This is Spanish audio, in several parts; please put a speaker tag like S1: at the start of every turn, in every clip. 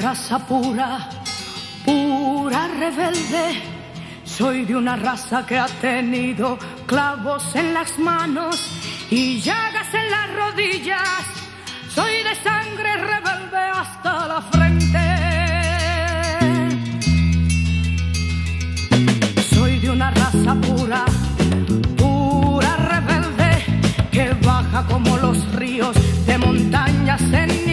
S1: Raza pura, pura rebelde. Soy de una raza que ha tenido clavos en las manos y llagas en las rodillas. Soy de sangre rebelde hasta la frente. Soy de una raza pura, pura rebelde, que baja como los ríos de montañas ennievadas,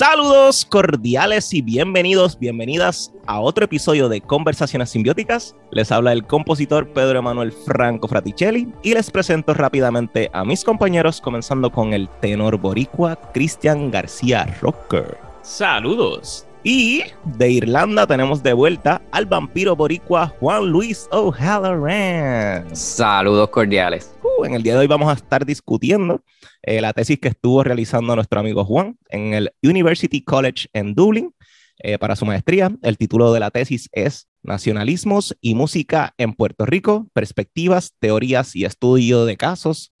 S2: Saludos cordiales y bienvenidos, bienvenidas a otro episodio de Conversaciones Simbióticas. Les habla el compositor Pedro Emanuel Franco Fraticelli y les presento rápidamente a mis compañeros, comenzando con el tenor boricua Cristian García Rocker.
S3: Saludos.
S2: Y de Irlanda tenemos de vuelta al vampiro boricua Juan Luis O'Halloran.
S4: Saludos cordiales.
S2: En el día de hoy vamos a estar discutiendo eh, la tesis que estuvo realizando nuestro amigo Juan en el University College en Dublin eh, para su maestría. El título de la tesis es Nacionalismos y Música en Puerto Rico, Perspectivas, Teorías y Estudio de Casos.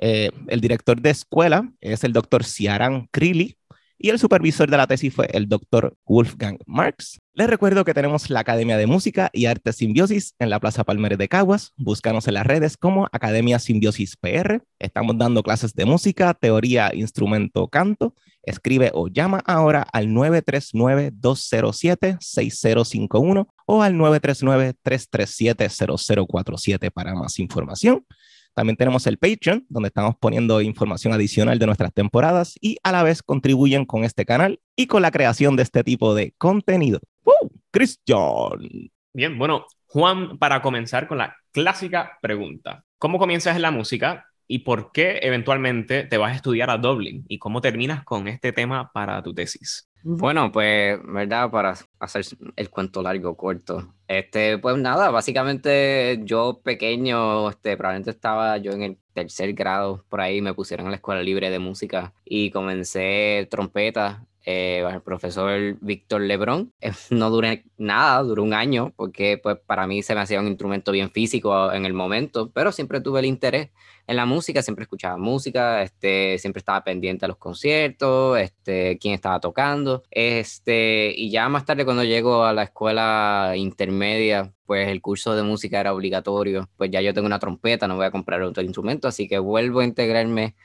S2: Eh, el director de escuela es el doctor Ciaran Crilly y el supervisor de la tesis fue el doctor Wolfgang Marx. Les recuerdo que tenemos la Academia de Música y Arte Simbiosis en la Plaza Palmeres de Caguas. Búscanos en las redes como Academia Simbiosis PR. Estamos dando clases de música, teoría, instrumento, canto. Escribe o llama ahora al 939-207-6051 o al 939-337-0047 para más información. También tenemos el Patreon, donde estamos poniendo información adicional de nuestras temporadas y a la vez contribuyen con este canal y con la creación de este tipo de contenido. ¡Uh! Christian.
S3: Bien, bueno, Juan, para comenzar con la clásica pregunta. ¿Cómo comienzas en la música y por qué eventualmente te vas a estudiar a Dublin? ¿Y cómo terminas con este tema para tu tesis?
S4: Bueno, pues, ¿verdad? Para hacer el cuento largo, corto. Este, pues nada, básicamente yo pequeño, este, probablemente estaba yo en el tercer grado, por ahí me pusieron en la escuela libre de música y comencé trompeta eh, el profesor Víctor Lebrón. Eh, no duré nada, duró un año, porque pues para mí se me hacía un instrumento bien físico en el momento, pero siempre tuve el interés en la música, siempre escuchaba música, este, siempre estaba pendiente a los conciertos, este, quién estaba tocando, este, y ya más tarde cuando llego a la escuela intermedia, pues el curso de música era obligatorio, pues ya yo tengo una trompeta, no voy a comprar otro instrumento, así que vuelvo a integrarme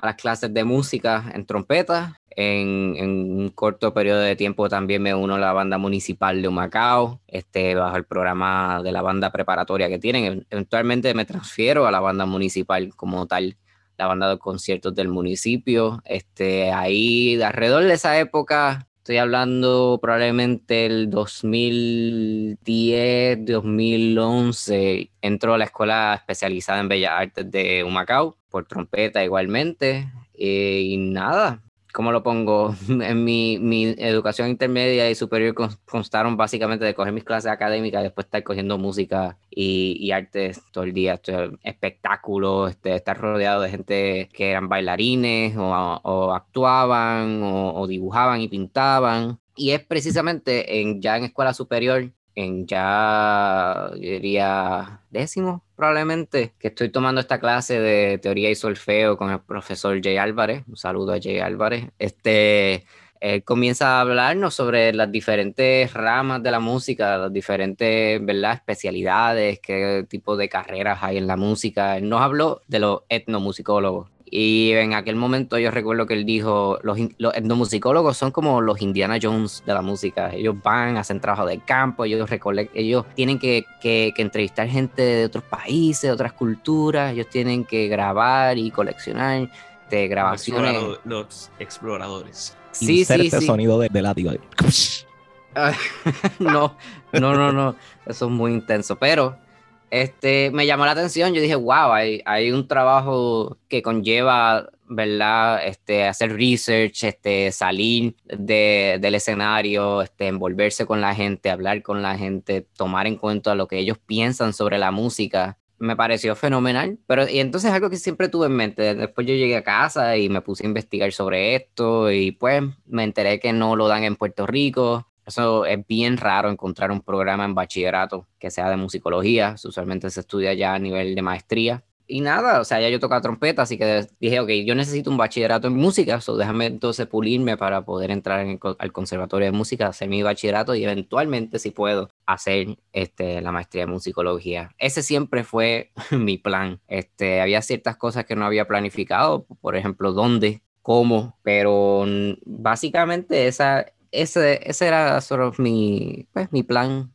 S4: a las clases de música en trompeta. En, en, un corto periodo de tiempo también me uno a la banda municipal de Humacao, este, bajo el programa de la banda preparatoria que tienen. Eventualmente me transfiero a la banda municipal como tal, la banda de conciertos del municipio. Este, ahí, de alrededor de esa época, estoy hablando probablemente el 2010, 2011, entro a la escuela especializada en Bellas Artes de Humacao por trompeta igualmente. Eh, y nada, ¿cómo lo pongo? En mi, mi educación intermedia y superior constaron básicamente de coger mis clases académicas, después estar cogiendo música y, y artes todo el día, espectáculos, este, estar rodeado de gente que eran bailarines o, o actuaban o, o, dibujaban y pintaban. Y es precisamente en, ya en escuela superior en ya, yo diría, décimo probablemente, que estoy tomando esta clase de teoría y solfeo con el profesor Jay Álvarez. Un saludo a Jay Álvarez. Este, él comienza a hablarnos sobre las diferentes ramas de la música, las diferentes ¿verdad? especialidades, qué tipo de carreras hay en la música. Él nos habló de los etnomusicólogos. Y en aquel momento yo recuerdo que él dijo, los, los etnomusicólogos son como los Indiana Jones de la música. Ellos van, hacen trabajo de campo, ellos, ellos tienen que, que, que, entrevistar gente de otros países, de otras culturas, ellos tienen que grabar y coleccionar de grabaciones.
S3: Los exploradores.
S4: Sí, sí, sí.
S2: sonido de, de látigo.
S4: no, no, no, no, eso es muy intenso, pero este, me llamó la atención, yo dije, wow, hay, un trabajo que conlleva, ¿verdad? Este, hacer research, este, salir de, del escenario, este, envolverse con la gente, hablar con la gente, tomar en cuenta lo que ellos piensan sobre la música. Me pareció fenomenal, pero y entonces algo que siempre tuve en mente. Después yo llegué a casa y me puse a investigar sobre esto y pues me enteré que no lo dan en Puerto Rico eso es bien raro encontrar un programa en bachillerato que sea de musicología. Usualmente se estudia ya a nivel de maestría. Y nada, o sea, ya yo tocaba trompeta, así que dije, ok, yo necesito un bachillerato en música, so déjame entonces pulirme para poder entrar al conservatorio de música, hacer mi bachillerato y eventualmente, si puedo, hacer este, la maestría en musicología. Ese siempre fue mi plan. Este, había ciertas cosas que no había planificado, por ejemplo, dónde, cómo, pero básicamente esa, ese, ese era solo mi, pues, mi plan,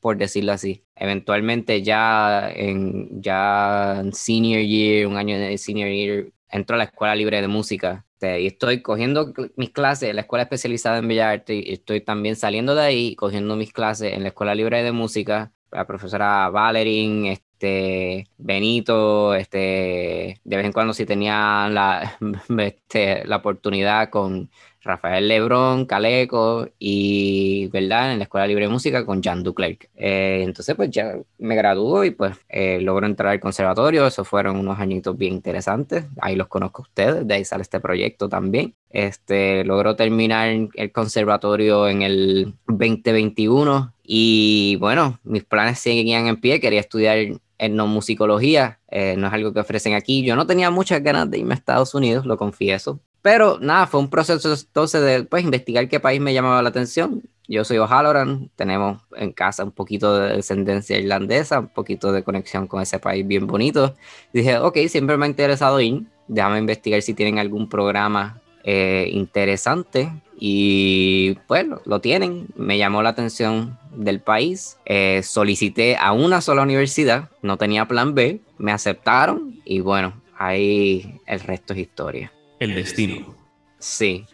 S4: por, decirlo así. Eventualmente ya en, ya senior year, un año de senior year, entro a la Escuela Libre de Música este, y estoy cogiendo mis clases en la Escuela Especializada en Bellas Artes y estoy también saliendo de ahí cogiendo mis clases en la Escuela Libre de Música. La profesora Valerín, este, Benito, este, de vez en cuando si tenía la, este, la oportunidad con Rafael Lebrón, Caleco y, ¿verdad? En la Escuela Libre de Música con Jean Duclerc. Eh, entonces, pues ya me graduó y pues eh, logro entrar al conservatorio. Esos fueron unos añitos bien interesantes. Ahí los conozco a ustedes, de ahí sale este proyecto también. Este, logró terminar el conservatorio en el 2021 y bueno, mis planes seguían en pie. Quería estudiar etnomusicología, eh, no es algo que ofrecen aquí. Yo no tenía muchas ganas de irme a Estados Unidos, lo confieso, pero nada, fue un proceso entonces de pues, investigar qué país me llamaba la atención. Yo soy O'Halloran, tenemos en casa un poquito de descendencia irlandesa, un poquito de conexión con ese país bien bonito. dije, ok, siempre me ha interesado ir, déjame investigar si tienen algún programa eh, interesante. Y bueno, lo tienen. Me llamó la atención del país. Eh, solicité a una sola universidad, no tenía plan B, me aceptaron y bueno, ahí el resto es historia
S3: el destino.
S4: Sí.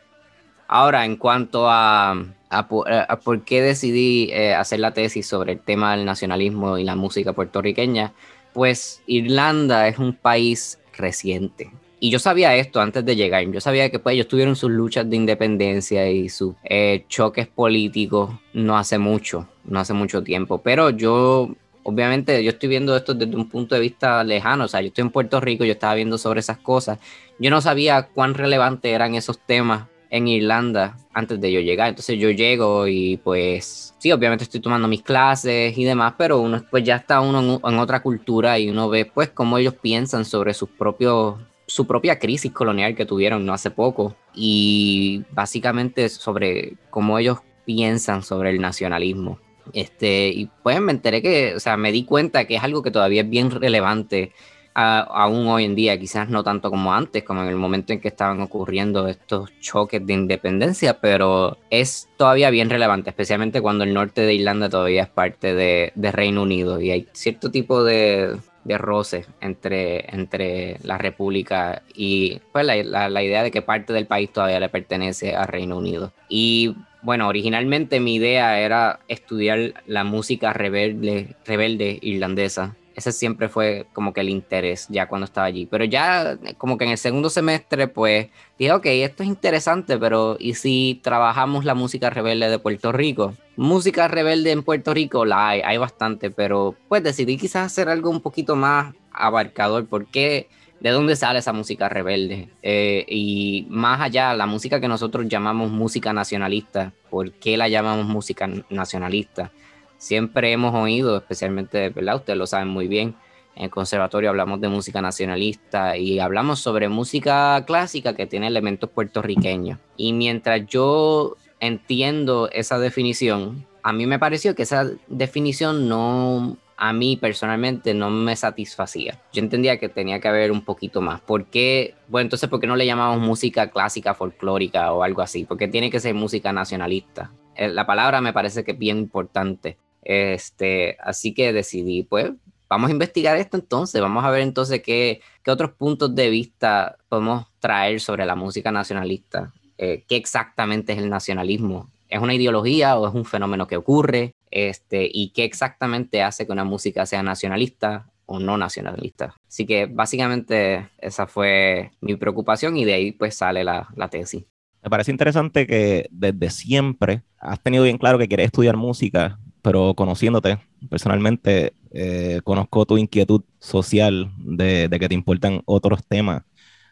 S4: Ahora, en cuanto a, a, por qué decidí eh, hacer la tesis sobre el tema del nacionalismo y la música puertorriqueña, pues Irlanda es un país reciente. Y yo sabía esto antes de llegar. Yo sabía que pues, ellos tuvieron sus luchas de independencia y sus eh, choques políticos no hace mucho, no hace mucho tiempo. Pero yo obviamente yo estoy viendo esto desde un punto de vista lejano, o sea, yo estoy en Puerto Rico, yo estaba viendo sobre esas cosas, yo no sabía cuán relevantes eran esos temas en Irlanda antes de yo llegar, entonces yo llego y pues sí, obviamente estoy tomando mis clases y demás, pero uno pues ya está uno en, otra cultura y uno ve pues cómo ellos piensan sobre sus propios su propia crisis colonial que tuvieron no hace poco. Y básicamente sobre cómo ellos piensan sobre el nacionalismo. Este, y pues me enteré que, o sea, me di cuenta que es algo que todavía es bien relevante aún hoy en día, quizás no tanto como antes, como en el momento en que estaban ocurriendo estos choques de independencia, pero es todavía bien relevante, especialmente cuando el norte de Irlanda todavía es parte de, Reino Unido y hay cierto tipo de, de roce entre, entre la República y pues, la, la idea de que parte del país todavía le pertenece a Reino Unido. Y bueno, originalmente mi idea era estudiar la música rebelde, rebelde irlandesa. Ese siempre fue como que el interés ya cuando estaba allí. Pero ya como que en el segundo semestre pues dije, ok, esto es interesante, pero ¿y si trabajamos la música rebelde de Puerto Rico? Música rebelde en Puerto Rico la hay, hay bastante, pero pues decidí quizás hacer algo un poquito más abarcador porque de dónde sale esa música rebelde. Eh, y más allá, la música que nosotros llamamos música nacionalista, ¿por qué la llamamos música nacionalista? Siempre hemos oído, especialmente, ¿verdad? Ustedes lo saben muy bien, en el conservatorio hablamos de música nacionalista y hablamos sobre música clásica que tiene elementos puertorriqueños. Y mientras yo entiendo esa definición, a mí me pareció que esa definición no a mí personalmente no me satisfacía. Yo entendía que tenía que haber un poquito más. ¿Por qué? Bueno, entonces, ¿por qué no le llamamos música clásica, folclórica o algo así? Porque tiene que ser música nacionalista. Eh, la palabra me parece que es bien importante. Este, así que decidí, pues, vamos a investigar esto entonces, vamos a ver entonces qué, qué otros puntos de vista podemos traer sobre la música nacionalista, eh, qué exactamente es el nacionalismo ¿Es una ideología o es un fenómeno que ocurre? Este, ¿Y qué exactamente hace que una música sea nacionalista o no nacionalista? Así que básicamente esa fue mi preocupación y de ahí pues sale la, la tesis.
S2: Me parece interesante que desde siempre has tenido bien claro que quieres estudiar música, pero conociéndote personalmente, eh, conozco tu inquietud social de, de, que te importan otros temas,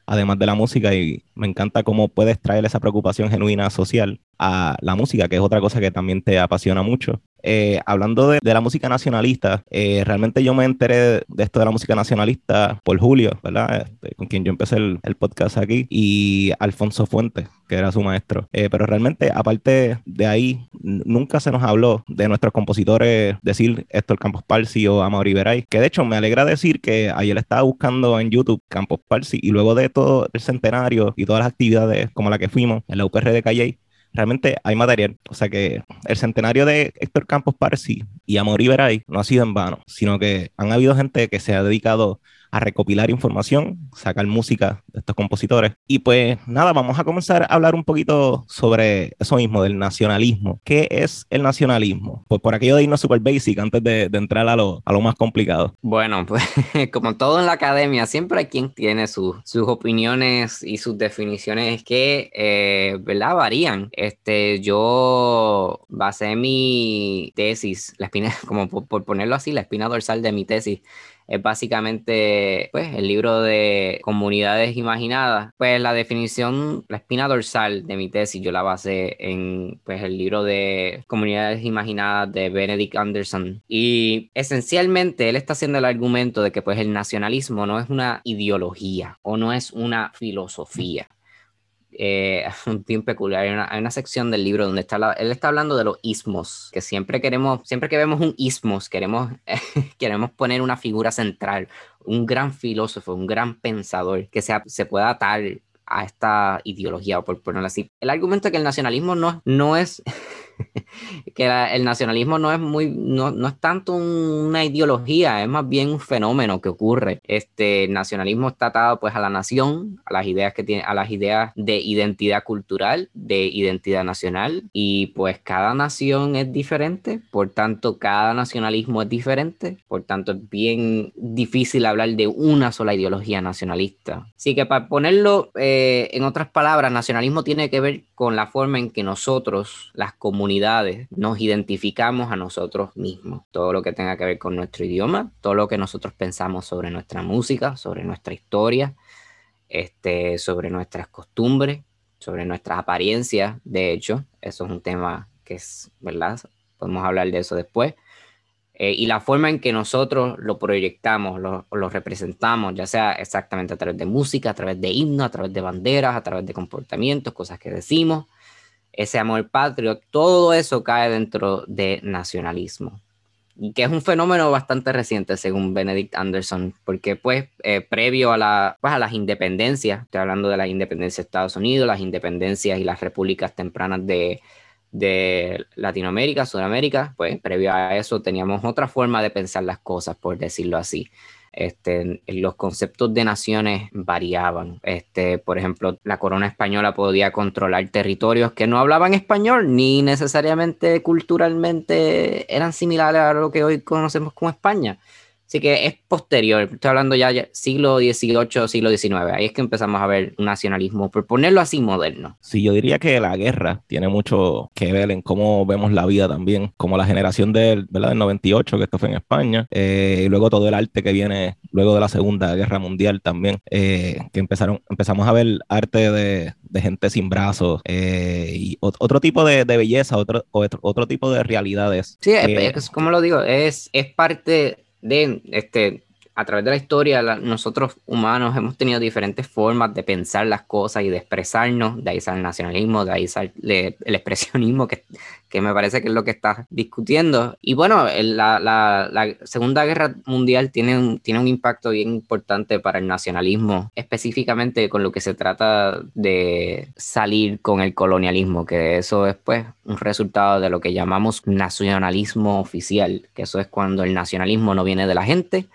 S2: además de la música, y me encanta cómo puedes traer esa preocupación genuina social a la música, que es otra cosa que también te apasiona mucho. Eh, hablando de, de, la música nacionalista, eh, realmente yo me enteré de esto de la música nacionalista por Julio, ¿verdad? Este, con quien yo empecé el, el, podcast aquí, y Alfonso Fuentes, que era su maestro. Eh, pero realmente, aparte de ahí, nunca se nos habló de nuestros compositores, decir Héctor Campos Parsi o Amaury Veray, que de hecho me alegra decir que ayer estaba buscando en YouTube Campos Parsi, y luego de todo el centenario y todas las actividades como la que fuimos en la UPR de Calle, realmente hay material. O sea que el centenario de Héctor Campos Parsi y Amor Iberay no ha sido en vano, sino que han habido gente que se ha dedicado a recopilar información, sacar música de estos compositores. Y pues nada, vamos a comenzar a hablar un poquito sobre eso mismo, del nacionalismo. ¿Qué es el nacionalismo? Pues por aquello de irnos super basic antes de, entrar a lo, a lo, más complicado.
S4: Bueno, pues como todo en la academia, siempre hay quien tiene su, sus opiniones y sus definiciones que, eh, ¿verdad? Varían. Este, yo basé mi tesis, la espina, como por ponerlo así, la espina dorsal de mi tesis es básicamente pues, el libro de comunidades imaginadas. Pues la definición, la espina dorsal de mi tesis, yo la basé en pues, el libro de comunidades imaginadas de Benedict Anderson. Y esencialmente él está haciendo el argumento de que pues, el nacionalismo no es una ideología o no es una filosofía eh, un bien peculiar. Hay una, sección del libro donde está él está hablando de los ismos, que siempre queremos, siempre que vemos un ismos, queremos, queremos poner una figura central, un gran filósofo, un gran pensador que sea, se pueda atar a esta ideología, por ponerlo así. El argumento de que el nacionalismo no, no es que el nacionalismo no es muy, no, no, es tanto una ideología, es más bien un fenómeno que ocurre. Este nacionalismo está atado pues a la nación, a las ideas que tiene, a las ideas de identidad cultural, de identidad nacional, y pues cada nación es diferente, por tanto cada nacionalismo es diferente, por tanto es bien difícil hablar de una sola ideología nacionalista. Así que para ponerlo eh, en otras palabras, nacionalismo tiene que ver con la forma en que nosotros, las comunidades, nos identificamos a nosotros mismos. Todo lo que tenga que ver con nuestro idioma, todo lo que nosotros pensamos sobre nuestra música, sobre nuestra historia, este, sobre nuestras costumbres, sobre nuestras apariencias. De hecho, eso es un tema que es, ¿verdad? Podemos hablar de eso después. Eh, y la forma en que nosotros lo proyectamos, lo, lo, representamos, ya sea exactamente a través de música, a través de himnos, a través de banderas, a través de comportamientos, cosas que decimos, ese amor patrio, todo eso cae dentro de nacionalismo. Y que es un fenómeno bastante reciente, según Benedict Anderson, porque pues eh, previo a, la, pues, a las independencias, estoy hablando de la independencia de Estados Unidos, las independencias y las repúblicas tempranas de, de Latinoamérica, Sudamérica, pues previo a eso teníamos otra forma de pensar las cosas, por decirlo así. Este, los conceptos de naciones variaban. Este, por ejemplo, la corona española podía controlar territorios que no hablaban español ni necesariamente culturalmente eran similares a lo que hoy conocemos como España. Así que es posterior, estoy hablando ya, siglo XVIII, siglo XIX, ahí es que empezamos a ver nacionalismo, por ponerlo así, moderno.
S2: Sí, yo diría que la guerra tiene mucho que ver en cómo vemos la vida también, como la generación del, ¿verdad? del 98, que esto fue en España, eh, y luego todo el arte que viene luego de la Segunda Guerra Mundial también, eh, que empezaron, empezamos a ver arte de, de gente sin brazos eh, y otro tipo de, de belleza, otro, otro, otro, tipo de realidades.
S4: Sí, es, es, como lo digo, es, es parte de este a través de la historia, la, nosotros humanos hemos tenido diferentes formas de pensar las cosas y de expresarnos, de ahí sale el nacionalismo, de ahí sale el expresionismo, que, que me parece que es lo que estás discutiendo. Y bueno, la, la, la Segunda Guerra Mundial tiene un, tiene un impacto bien importante para el nacionalismo, específicamente con lo que se trata de salir con el colonialismo, que eso es pues un resultado de lo que llamamos nacionalismo oficial, que eso es cuando el nacionalismo no viene de la gente,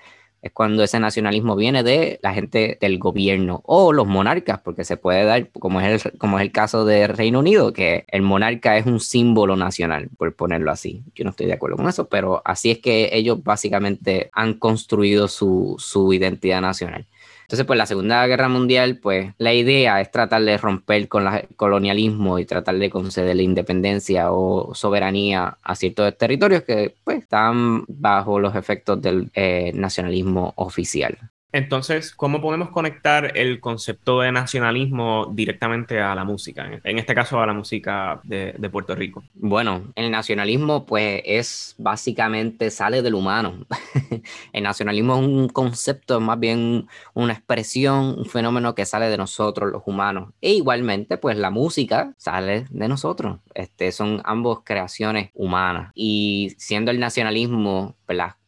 S4: es cuando ese nacionalismo viene de la gente del gobierno o los monarcas, porque se puede dar, como es el, como es el caso de Reino Unido, que el monarca es un símbolo nacional, por ponerlo así. Yo no estoy de acuerdo con eso, pero así es que ellos básicamente han construido su, su identidad nacional. Entonces, pues la Segunda Guerra Mundial, pues la idea es tratar de romper con el colonialismo y tratar de conceder la independencia o soberanía a ciertos territorios que pues están bajo los efectos del eh, nacionalismo oficial.
S3: Entonces, ¿cómo podemos conectar el concepto de nacionalismo directamente a la música? En este caso, a la música de, Puerto Rico.
S4: Bueno, el nacionalismo, pues, es básicamente sale del humano. el nacionalismo es un concepto, más bien una expresión, un fenómeno que sale de nosotros, los humanos. E igualmente, pues, la música sale de nosotros. Este, son ambos creaciones humanas. Y siendo el nacionalismo,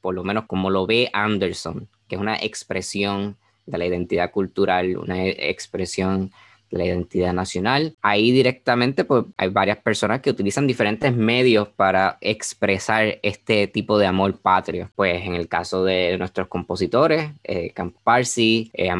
S4: por lo menos como lo ve Anderson, que es una expresión de la identidad cultural, una expresión de la identidad nacional. Ahí directamente pues, hay varias personas que utilizan diferentes medios para expresar este tipo de amor patrio. Pues en el caso de nuestros compositores, eh, Campo Parsi, eh,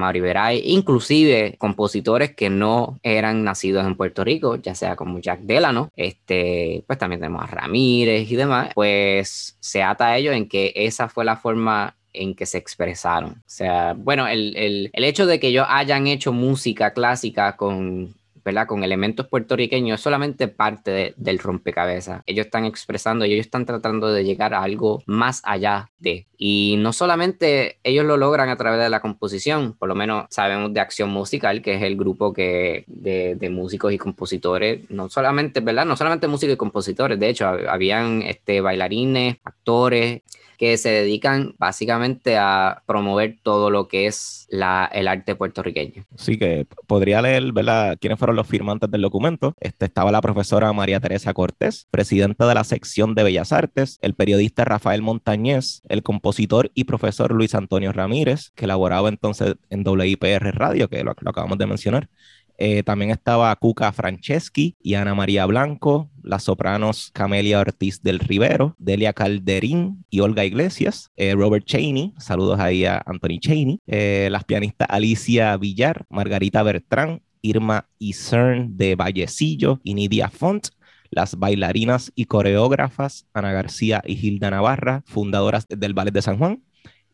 S4: inclusive compositores que no eran nacidos en Puerto Rico, ya sea como Jack Delano, este, pues también tenemos a Ramírez y demás, pues se ata a ello en que esa fue la forma en que se expresaron. O sea, bueno, el, el, el hecho de que ellos hayan hecho música clásica con ¿verdad? Con elementos puertorriqueños es solamente parte del rompecabezas. Ellos están expresando y ellos están tratando de llegar a algo más allá de. Y no solamente ellos lo logran a través de la composición, por lo menos sabemos de Acción Musical, que es el grupo que, de, de músicos y compositores, no solamente, ¿verdad? No solamente músicos y compositores, de hecho, habían este, bailarines, actores, que se dedican básicamente a promover todo lo que es la, el arte puertorriqueño.
S2: Sí, que podría leer, ¿verdad?, quiénes fueron los firmantes del documento. Este, estaba la profesora María Teresa Cortés, presidenta de la sección de Bellas Artes, el periodista Rafael Montañez, el compositor y profesor Luis Antonio Ramírez, que elaboraba entonces en WIPR Radio, que lo acabamos de mencionar, eh, también estaba Cuca Franceschi y Ana María Blanco, las sopranos Camelia Ortiz del Rivero, Delia Calderín y Olga Iglesias, eh, Robert Cheney, saludos ahí a Anthony Cheney, eh, las pianistas Alicia Villar, Margarita Bertrán, Irma Isern de Vallecillo y Nidia Font, las bailarinas y coreógrafas Ana García y Hilda Navarra, fundadoras del Ballet de San Juan.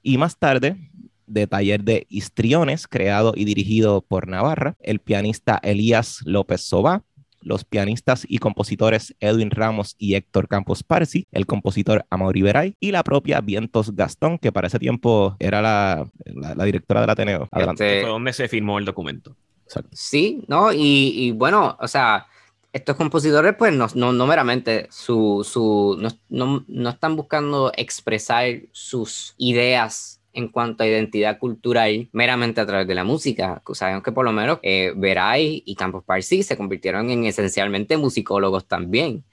S2: Y más tarde, de taller de histriones, creado y dirigido por Navarra, el pianista Elías López Sobá, los pianistas y compositores Edwin Ramos y Héctor Campos Parsi, el compositor Amaury Veray y la propia Vientos Gastón, que para ese tiempo era la, directora del Ateneo.
S3: Adelante. Este... Se firmó el documento.
S4: Sí, ¿no? Y, bueno, o sea, estos compositores, pues no, no, no meramente su, su no, no, están buscando expresar sus ideas en cuanto a identidad cultural meramente a través de la música. Sabemos que por lo menos eh, Veray y Campos Parsi se convirtieron en esencialmente musicólogos también.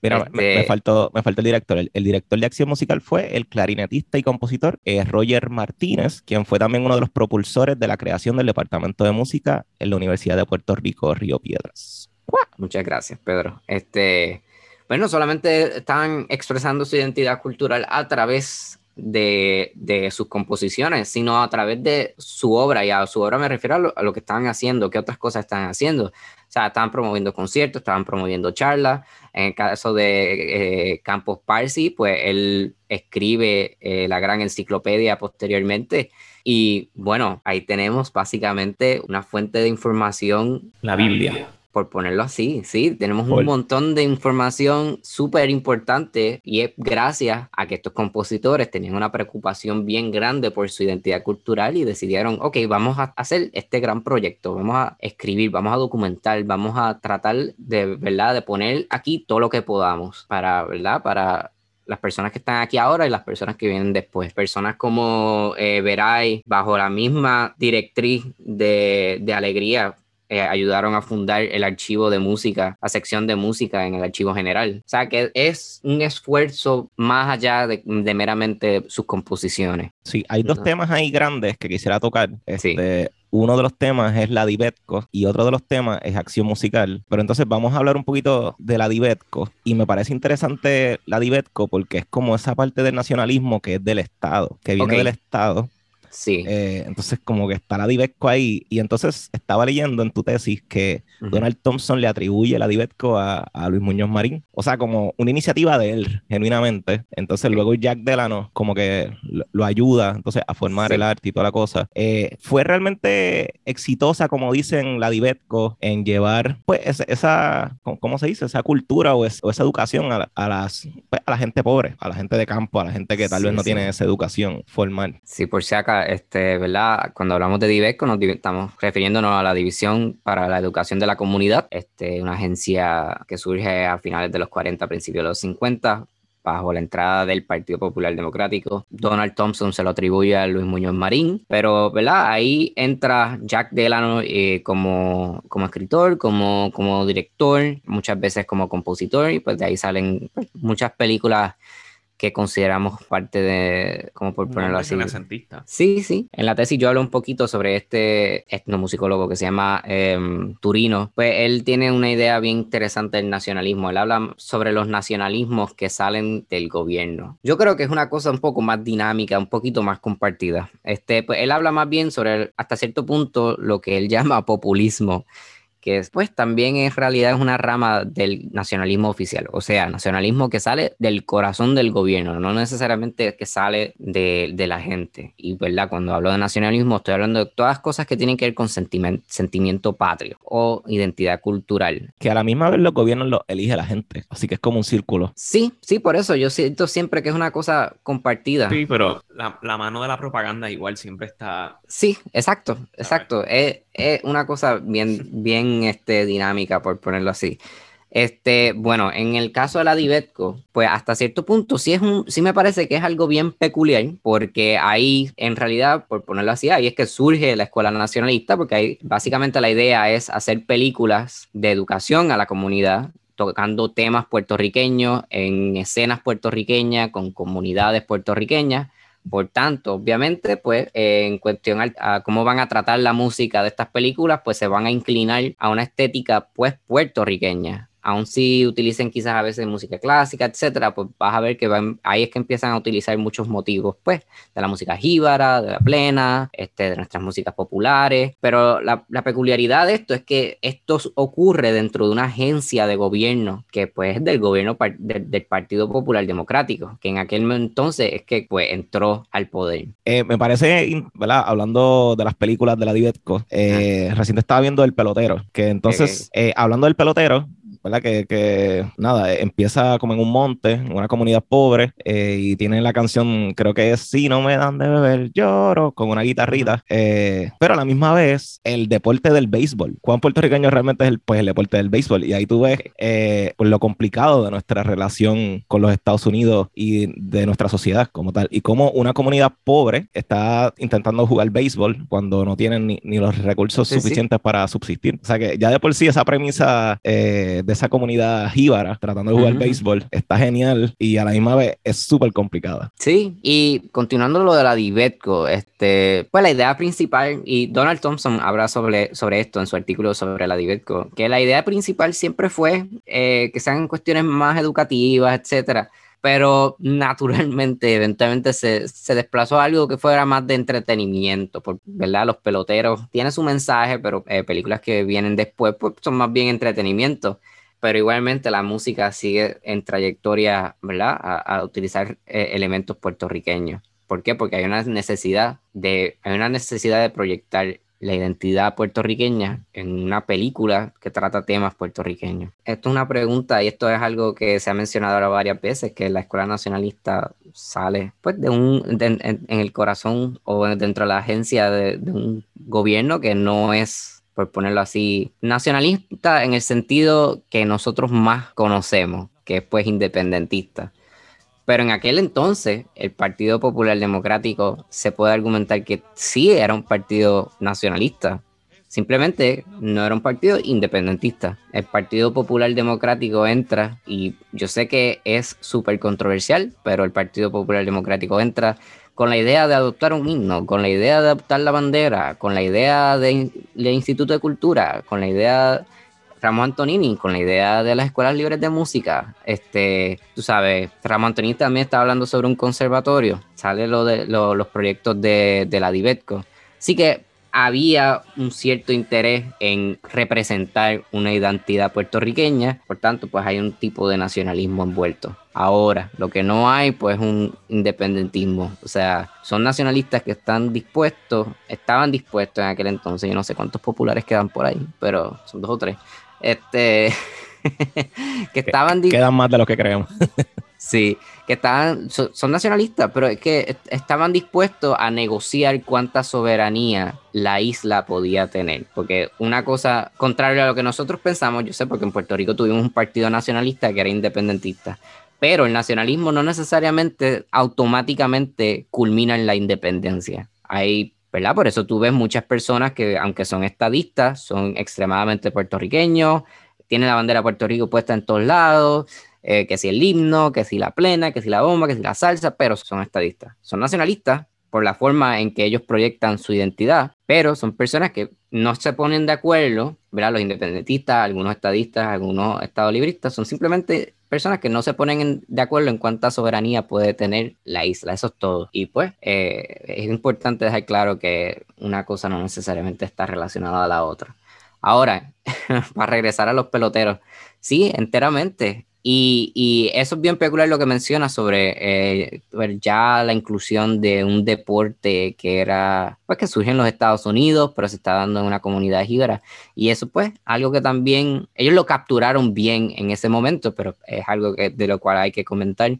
S2: Mira, me, este faltó, me faltó el director. El, director de acción musical fue el clarinetista y compositor eh, Roger Martínez, quien fue también uno de los propulsores de la creación del Departamento de Música en la Universidad de Puerto Rico, Río Piedras.
S4: Muchas gracias, Pedro. Este, bueno, solamente están expresando su identidad cultural a través de, sus composiciones, sino a través de su obra. Y a su obra me refiero a lo, que estaban haciendo, qué otras cosas están haciendo. O sea, estaban promoviendo conciertos, estaban promoviendo charlas. En el caso de eh, Campos Parsi, pues él escribe eh, la gran enciclopedia posteriormente. Y bueno, ahí tenemos básicamente una fuente de información.
S3: La Biblia
S4: por ponerlo así, sí, tenemos un montón de información súper importante y es gracias a que estos compositores tenían una preocupación bien grande por su identidad cultural y decidieron, ok, vamos a hacer este gran proyecto, vamos a escribir, vamos a documentar, vamos a tratar de, ¿verdad?, de poner aquí todo lo que podamos para, ¿verdad?, para las personas que están aquí ahora y las personas que vienen después. Personas como eh, Veray, bajo la misma directriz de, de alegría, eh, ayudaron a fundar el archivo de música, la sección de música en el archivo general. O sea que es un esfuerzo más allá de, meramente sus composiciones.
S2: Sí, hay dos temas ahí grandes que quisiera tocar. Este, Uno de los temas es la Divetco y otro de los temas es acción musical. Pero entonces vamos a hablar un poquito de la Divetco. Y me parece interesante la Divetco porque es como esa parte del nacionalismo que es del Estado, que viene del Estado
S4: Sí.
S2: Eh, entonces, como que está la Divetco ahí. Y entonces estaba leyendo en tu tesis que
S4: Ujú.
S2: Donald Thompson le atribuye la Divetco a, a Luis Muñoz Marín. O sea, como una iniciativa de él, genuinamente. Entonces, luego Jack Delano como que lo, lo ayuda entonces a formar
S4: Sí.
S2: el arte y toda la cosa. Eh, fue realmente exitosa, como dicen la Divetco, en llevar, pues, esa, esa ¿cómo- ¿cómo se dice? Esa cultura o, es- o esa educación a, a las, pues, a la gente pobre, a la gente de campo, a la gente que tal
S4: Sí,
S2: vez no
S4: sí.
S2: tiene esa educación formal.
S4: Sí, por si este, ¿verdad? Cuando hablamos de Diveco, nos estamos refiriéndonos a la División para la Educación de la Comunidad, este, una agencia que surge a finales de los 40, principios de los 50, bajo la entrada del Partido Popular Democrático. Donald Thompson se lo atribuye a Luis Muñoz Marín, pero, ¿verdad? Ahí entra Jack Delano eh, como, como escritor, como, como director, muchas veces como compositor, y pues de ahí salen pues, muchas películas que consideramos parte de, como por ponerlo
S3: hombre
S4: así,
S3: renacentista.
S4: Sí, sí. En la tesis yo hablo un poquito sobre este etnomusicólogo que se llama em, Turino. Pues él tiene una idea bien interesante del nacionalismo. Él habla sobre los nacionalismos que salen del gobierno. Yo creo que es una cosa un poco más dinámica, un poquito más compartida. Este, pues él habla más bien sobre, hasta cierto punto, lo que él llama populismo que pues también en realidad es una rama del nacionalismo oficial, o sea, nacionalismo que sale del corazón del gobierno, no necesariamente que sale de, de la gente. Y verdad, cuando hablo de nacionalismo estoy hablando de todas las cosas que tienen que ver con sentimiento patrio o identidad cultural.
S2: Que a la misma vez los gobiernos los elige la gente. Así que es como un círculo.
S4: Sí, sí, por eso yo siento siempre que es una cosa compartida.
S3: Sí, pero la, la mano de la propaganda igual siempre está...
S4: Sí, exacto, exacto. Es, es una cosa bien, bien este, dinámica, por ponerlo así. Este, bueno, en el caso de la Divetco, pues hasta cierto punto sí es sí me parece que es algo bien peculiar, porque ahí, en realidad, por ponerlo así, ahí es que surge la escuela nacionalista, porque ahí básicamente la idea es hacer películas de educación a la comunidad, tocando temas puertorriqueños en escenas puertorriqueñas, con comunidades puertorriqueñas. Por tanto, obviamente, pues eh, en cuestión a, cómo van a tratar la música de estas películas, pues se van a inclinar a una estética pues puertorriqueña. Aun si utilicen quizás a veces música clásica, etcétera, pues vas a ver que van, ahí es que empiezan a utilizar muchos motivos, pues, de la música jíbara, de la plena, este, de nuestras músicas populares. Pero la, la peculiaridad de esto es que esto ocurre dentro de una agencia de gobierno que, pues, es del gobierno par- del- del Partido Popular Democrático, que en aquel entonces es que, pues, entró al poder.
S2: Eh, me parece, ¿verdad? Hablando de las películas de la Divetco, eh, recién estaba viendo El Pelotero, que entonces, eh, hablando del pelotero, ¿verdad? Que, que, nada, empieza como en un monte, en una comunidad pobre, eh, y tiene la canción, creo que es Si no me dan de beber, lloro, con una guitarrita, eh, pero a la misma vez, el deporte del béisbol. ¿Cuán puertorriqueño realmente es el, pues, el deporte del béisbol? Y ahí tú ves eh, pues, lo complicado de nuestra relación con los Estados Unidos y de nuestra sociedad como tal, y cómo una comunidad pobre está intentando jugar béisbol cuando no tienen ni, ni los recursos
S4: Sí, sí.
S2: suficientes para subsistir. O sea que ya de por sí esa premisa eh, de esa comunidad jíbara tratando de jugar
S4: Ujú.
S2: béisbol está genial y a la misma vez es súper complicada.
S4: Sí, y continuando lo de la Divetco, este, pues la idea principal, y Donald Thompson habla sobre, sobre esto en su artículo sobre la Divetco, que la idea principal siempre fue eh, que sean cuestiones más educativas, etcétera. Pero naturalmente, eventualmente se, se desplazó a algo que fuera más de entretenimiento, por, ¿verdad? Los peloteros tienen su mensaje, pero eh, películas que vienen después pues, son más bien entretenimiento pero igualmente la música sigue en trayectoria, ¿verdad? A, utilizar eh, elementos puertorriqueños. ¿Por qué? Porque hay una necesidad de, hay una necesidad de proyectar la identidad puertorriqueña en una película que trata temas puertorriqueños. Esto es una pregunta y esto es algo que se ha mencionado ahora varias veces, que la escuela nacionalista sale pues de un, en, el corazón o dentro de la agencia de un gobierno que no es por ponerlo así, nacionalista en el sentido que nosotros más conocemos, que es pues independentista. Pero en aquel entonces, el Partido Popular Democrático se puede argumentar que sí era un partido nacionalista. Simplemente no era un partido independentista. El Partido Popular Democrático entra, y yo sé que es súper controversial, pero el Partido Popular Democrático entra con la idea de adoptar un himno, con la idea de adoptar la bandera, con la idea de- del Instituto de Cultura, con la idea Ramos Antonini con la idea de las escuelas libres de música. Este, tú sabes, Ramos Antonini también está hablando sobre un conservatorio. Sale lo de los proyectos de, de la Dibetco. Así que había un cierto interés en representar una identidad puertorriqueña, por tanto, pues hay un tipo de nacionalismo envuelto. Ahora, lo que no hay, pues, un independentismo. O sea, son nacionalistas que están dispuestos, estaban dispuestos en aquel entonces, yo no sé cuántos populares quedan por ahí, pero son dos o tres. Este, que estaban...
S2: Quedan más de lo que creemos.
S4: Sí, que estaban, son, nacionalistas, pero es que estaban dispuestos a negociar cuánta soberanía la isla podía tener. Porque una cosa, contraria a lo que nosotros pensamos, yo sé, porque en Puerto Rico tuvimos un partido nacionalista que era independentista, pero el nacionalismo no necesariamente automáticamente culmina en la independencia. Hay ¿verdad? Por eso tú ves muchas personas que, aunque son estadistas, son extremadamente puertorriqueños, tienen la bandera de Puerto Rico puesta en todos lados, eh, que si el himno, que si la plena, que si la bomba, que si la salsa, pero son estadistas. Son nacionalistas por la forma en que ellos proyectan su identidad, pero son personas que no se ponen de acuerdo, ¿verdad? Los independentistas, algunos estadistas, algunos estadolibristas, son simplemente personas que no se ponen de acuerdo en cuánta soberanía puede tener la isla, eso es todo. Y pues eh, es importante dejar claro que una cosa no necesariamente está relacionada a la otra. Ahora, para regresar a los peloteros, sí, enteramente. Y, eso es bien peculiar lo que menciona sobre eh, ya la inclusión de un deporte que era, pues que surge en los Estados Unidos, pero se está dando en una comunidad jíbara. Y eso pues, algo que también, ellos lo capturaron bien en ese momento, pero es algo que, de lo cual hay que comentar.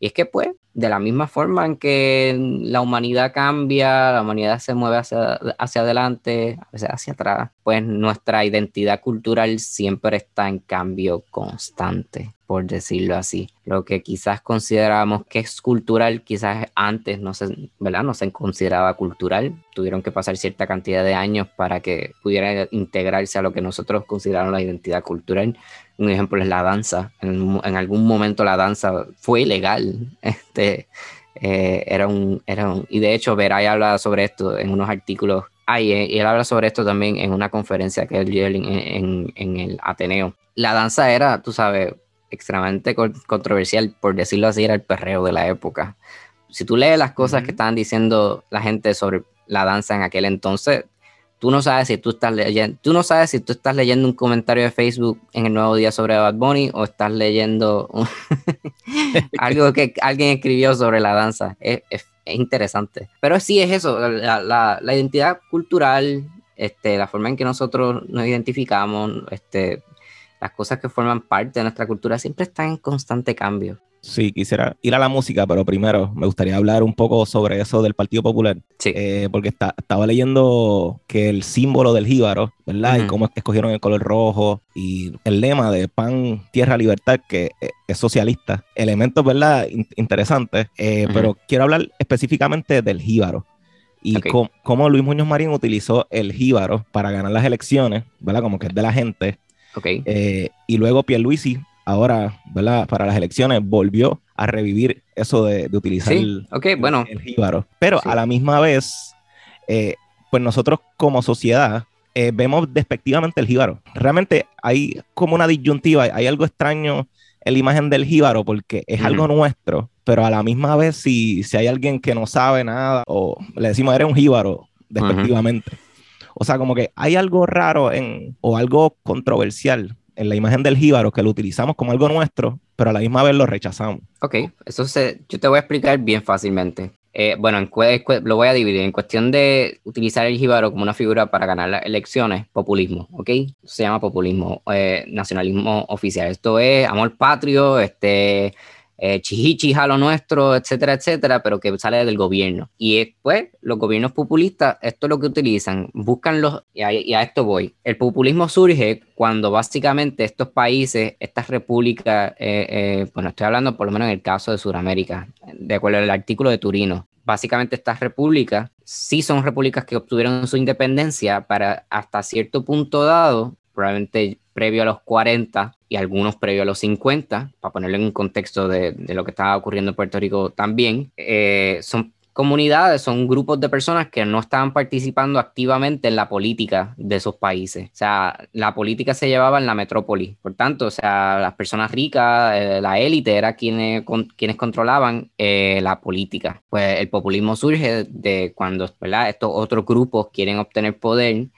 S4: Y es que pues, de la misma forma en que la humanidad cambia, la humanidad se mueve hacia, hacia adelante, hacia atrás, pues nuestra identidad cultural siempre está en cambio constante por decirlo así. Lo que quizás consideramos que es cultural, quizás antes no se, ¿verdad? no se consideraba cultural. Tuvieron que pasar cierta cantidad de años para que pudiera integrarse a lo que nosotros consideramos la identidad cultural. Un ejemplo es la danza. En, algún momento la danza fue ilegal. Este, eh, era, un, era un, y de hecho, Veray habla sobre esto en unos artículos y él habla sobre esto también en una conferencia que él dio en, en, el Ateneo. La danza era, tú sabes, extremadamente controversial, por decirlo así, era el perreo de la época. Si tú lees las cosas que estaban diciendo la gente sobre la danza en aquel entonces, tú no sabes si tú estás leyendo, tú no sabes si tú estás leyendo un comentario de Facebook en el nuevo día sobre Bad Bunny o estás leyendo algo que alguien escribió sobre la danza. Es, interesante. Pero sí es eso, la, identidad cultural, este, la forma en que nosotros nos identificamos, este, las cosas que forman parte de nuestra cultura siempre están en constante cambio.
S2: Sí, quisiera ir a la música, pero primero me gustaría hablar un poco sobre eso del Partido Popular.
S4: Sí.
S2: Eh, porque estaba leyendo que el símbolo del jíbaro, ¿verdad? Y cómo escogieron el color rojo y el lema de pan, tierra, libertad, que e, es socialista. Elementos, ¿verdad? interesantes. Eh, pero quiero hablar específicamente del jíbaro y cómo, Luis Muñoz Marín utilizó el jíbaro para ganar las elecciones, ¿verdad? Como que es de la gente,
S4: Okay.
S2: Eh, y luego Pierluisi, ahora, ¿verdad? Para las elecciones, volvió a revivir eso de, utilizar el,
S4: bueno.
S2: jíbaro. Pero a la misma vez, eh, pues nosotros como sociedad eh, vemos despectivamente el jíbaro. Realmente hay como una disyuntiva, hay algo extraño en la imagen del jíbaro porque es algo nuestro, pero a la misma vez si, si hay alguien que no sabe nada o le decimos eres un jíbaro despectivamente. O sea, como que hay algo raro en, o algo controversial en la imagen del jíbaro que lo utilizamos como algo nuestro, pero a la misma vez lo rechazamos.
S4: Ok, eso se, yo te voy a explicar bien fácilmente. Eh, bueno, lo voy a dividir en cuestión de utilizar el jíbaro como una figura para ganar las elecciones, populismo, ¿ok? Se llama populismo, eh, nacionalismo oficial. Esto es amor patrio, este, eh, chihichi a lo nuestro, etcétera, etcétera, pero que sale del gobierno. Y después, los gobiernos populistas, esto es lo que utilizan, buscan los, y a, esto voy, el populismo surge cuando básicamente estos países, estas repúblicas, eh, eh, bueno, estoy hablando por lo menos en el caso de Sudamérica, de acuerdo al artículo de Turino, básicamente estas repúblicas sí son repúblicas que obtuvieron su independencia para hasta cierto punto dado, probablemente previo a los 40 y algunos previo a los 50, para ponerlo en un contexto de, lo que estaba ocurriendo en Puerto Rico también, eh, son comunidades son grupos de personas que no estaban participando activamente en la política de esos países. O sea, la política se llevaba en la metrópoli. Por tanto, o sea, las personas ricas, eh, la élite era quienes, quienes controlaban eh, la política. Pues el populismo surge de cuando estos otros grupos quieren obtener poder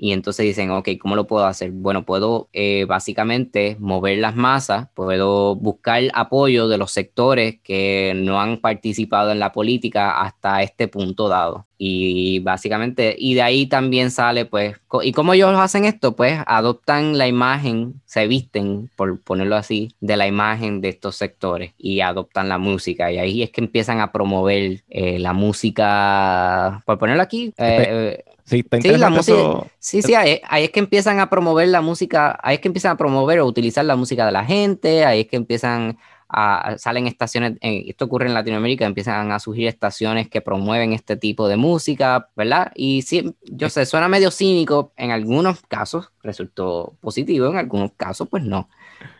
S4: y entonces dicen, ok, ¿cómo lo puedo hacer? Bueno, puedo eh, básicamente mover las masas, puedo buscar apoyo de los sectores que no han participado en la política hasta este punto dado. Y básicamente, y de ahí también sale, pues, ¿y cómo ellos hacen esto? Pues adoptan la imagen, se visten, por ponerlo así, de la imagen de estos sectores y adoptan la música. Y ahí es que empiezan a promover eh, la música, por ponerlo aquí, eh,
S2: Sí, la música,
S4: sí, sí, ahí, es que empiezan a promover la música, ahí es que empiezan a promover o utilizar la música de la gente, ahí es que empiezan a, salen estaciones, esto ocurre en Latinoamérica, empiezan a surgir estaciones que promueven este tipo de música, ¿verdad? Y sí, yo sé, suena medio cínico, en algunos casos resultó positivo, en algunos casos pues no.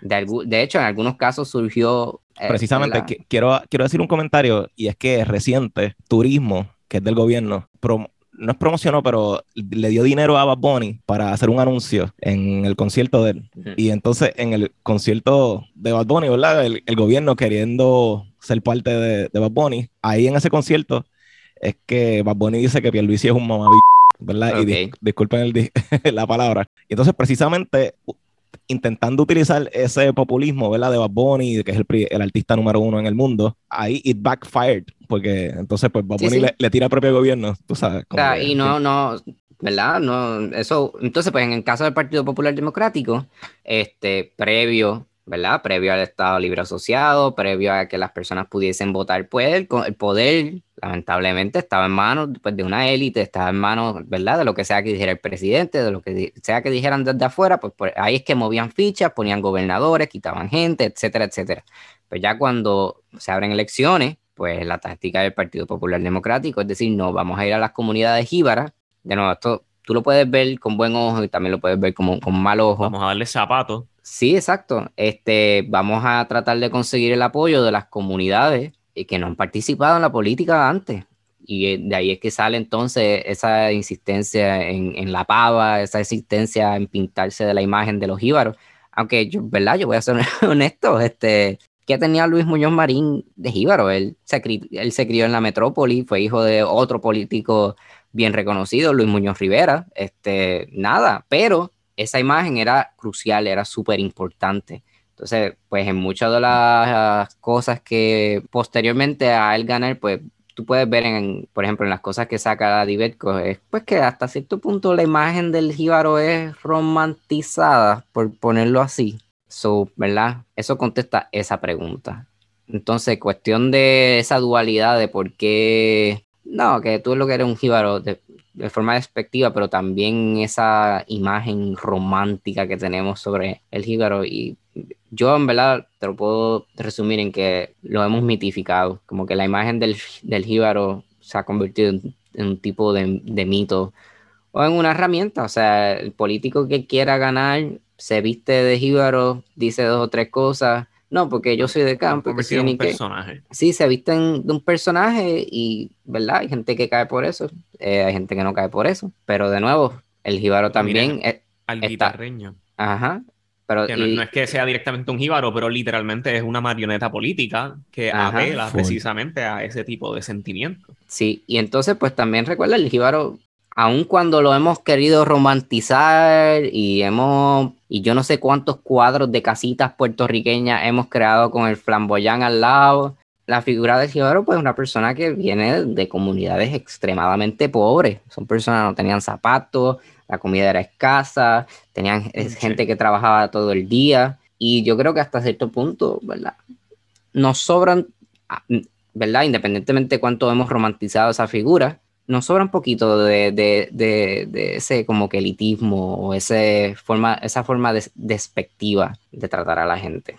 S4: De, de hecho, en algunos casos surgió...
S2: Eh, Precisamente, quiero, quiero decir un comentario, y es que reciente, turismo, que es del gobierno, no es promocionó, pero le dio dinero a Bad Bunny para hacer un anuncio en el concierto de él. Y entonces en el concierto de Bad Bunny, ¿verdad? El, gobierno queriendo ser parte de, de, Bad Bunny, ahí en ese concierto es que Bad Bunny dice que Pierluisi es un mamabicho, ¿verdad? Y disculpen el, la palabra. Y entonces precisamente intentando utilizar ese populismo, ¿verdad? De Bad Bunny, que es el, artista número uno en el mundo, ahí it backfired, porque entonces pues Bad Bunny Le, tira al propio gobierno, tú sabes.
S4: y no, no, ¿verdad? No, eso, entonces pues en el caso del Partido Popular Democrático, este, previo ¿verdad? Previo al Estado Libre Asociado, previo a que las personas pudiesen votar, pues el, poder lamentablemente estaba en manos pues, de una élite, estaba en manos, ¿verdad? De lo que sea que dijera el presidente, de lo que sea que dijeran desde afuera, pues, pues ahí es que movían fichas, ponían gobernadores, quitaban gente, etcétera, etcétera. Pues ya cuando se abren elecciones, pues la táctica del Partido Popular Democrático es decir, no, vamos a ir a las comunidades jíbaras, de nuevo, esto tú lo puedes ver con buen ojo y también lo puedes ver como, con mal ojo.
S3: Vamos a darle zapatos
S4: Sí, exacto. Este, vamos a tratar de conseguir el apoyo de las comunidades que no han participado en la política antes. Y eh, de ahí es que sale entonces esa insistencia en, la pava, esa insistencia en pintarse de la imagen de los jíbaros. Aunque yo, ¿verdad? Yo voy a ser honesto, este, ¿qué tenía Luis Muñoz Marín de jíbaro? Él se, él se crió en la metrópoli, fue hijo de otro político bien reconocido, Luis Muñoz Rivera, este, nada, pero esa imagen era crucial, era súper importante. Entonces, pues en muchas de las cosas que posteriormente a él ganar, pues tú puedes ver, en, por ejemplo, en las cosas que saca Divetco, es pues que hasta cierto punto la imagen del jíbaro es romantizada, por ponerlo así. So, ¿verdad? Eso contesta esa pregunta. Entonces, cuestión de esa dualidad de por qué, no, que tú lo que eres un jíbaro, de, de forma despectiva, pero también esa imagen romántica que tenemos sobre el jíbaro. Y yo, en verdad, te lo puedo resumir en que lo hemos mitificado, como que la imagen del, del jíbaro se ha convertido en, un tipo de, de, mito o en una herramienta. O sea, el político que quiera ganar se viste de jíbaro, dice dos o tres cosas no, porque yo soy de campo.
S3: Que un personaje.
S4: Sí, se visten de un personaje y, ¿verdad? Hay gente que cae por eso, eh, hay gente que no cae por eso. Pero de nuevo, el jíbaro también.
S3: al guitarreño.
S4: Ajá. Pero,
S3: no, es que sea directamente un jíbaro, pero literalmente es una marioneta política que apela precisamente a ese tipo de sentimiento.
S4: Sí, y entonces, pues también recuerda, el jíbaro aun cuando lo hemos querido romantizar y hemos, y yo no sé cuántos cuadros de casitas puertorriqueñas hemos creado con el flamboyán al lado, la figura de Jíbaro, pues una persona que viene de comunidades extremadamente pobres. Son personas que no tenían zapatos, la comida era escasa, tenían gente que trabajaba todo el día. Y yo creo que hasta cierto punto, ¿verdad? Nos sobran, ah, ¿verdad? Independientemente de cuánto hemos romantizado esa figura, nos sobra un poquito de, de, de, ese como que elitismo o ese forma, esa forma despectiva de tratar a la gente.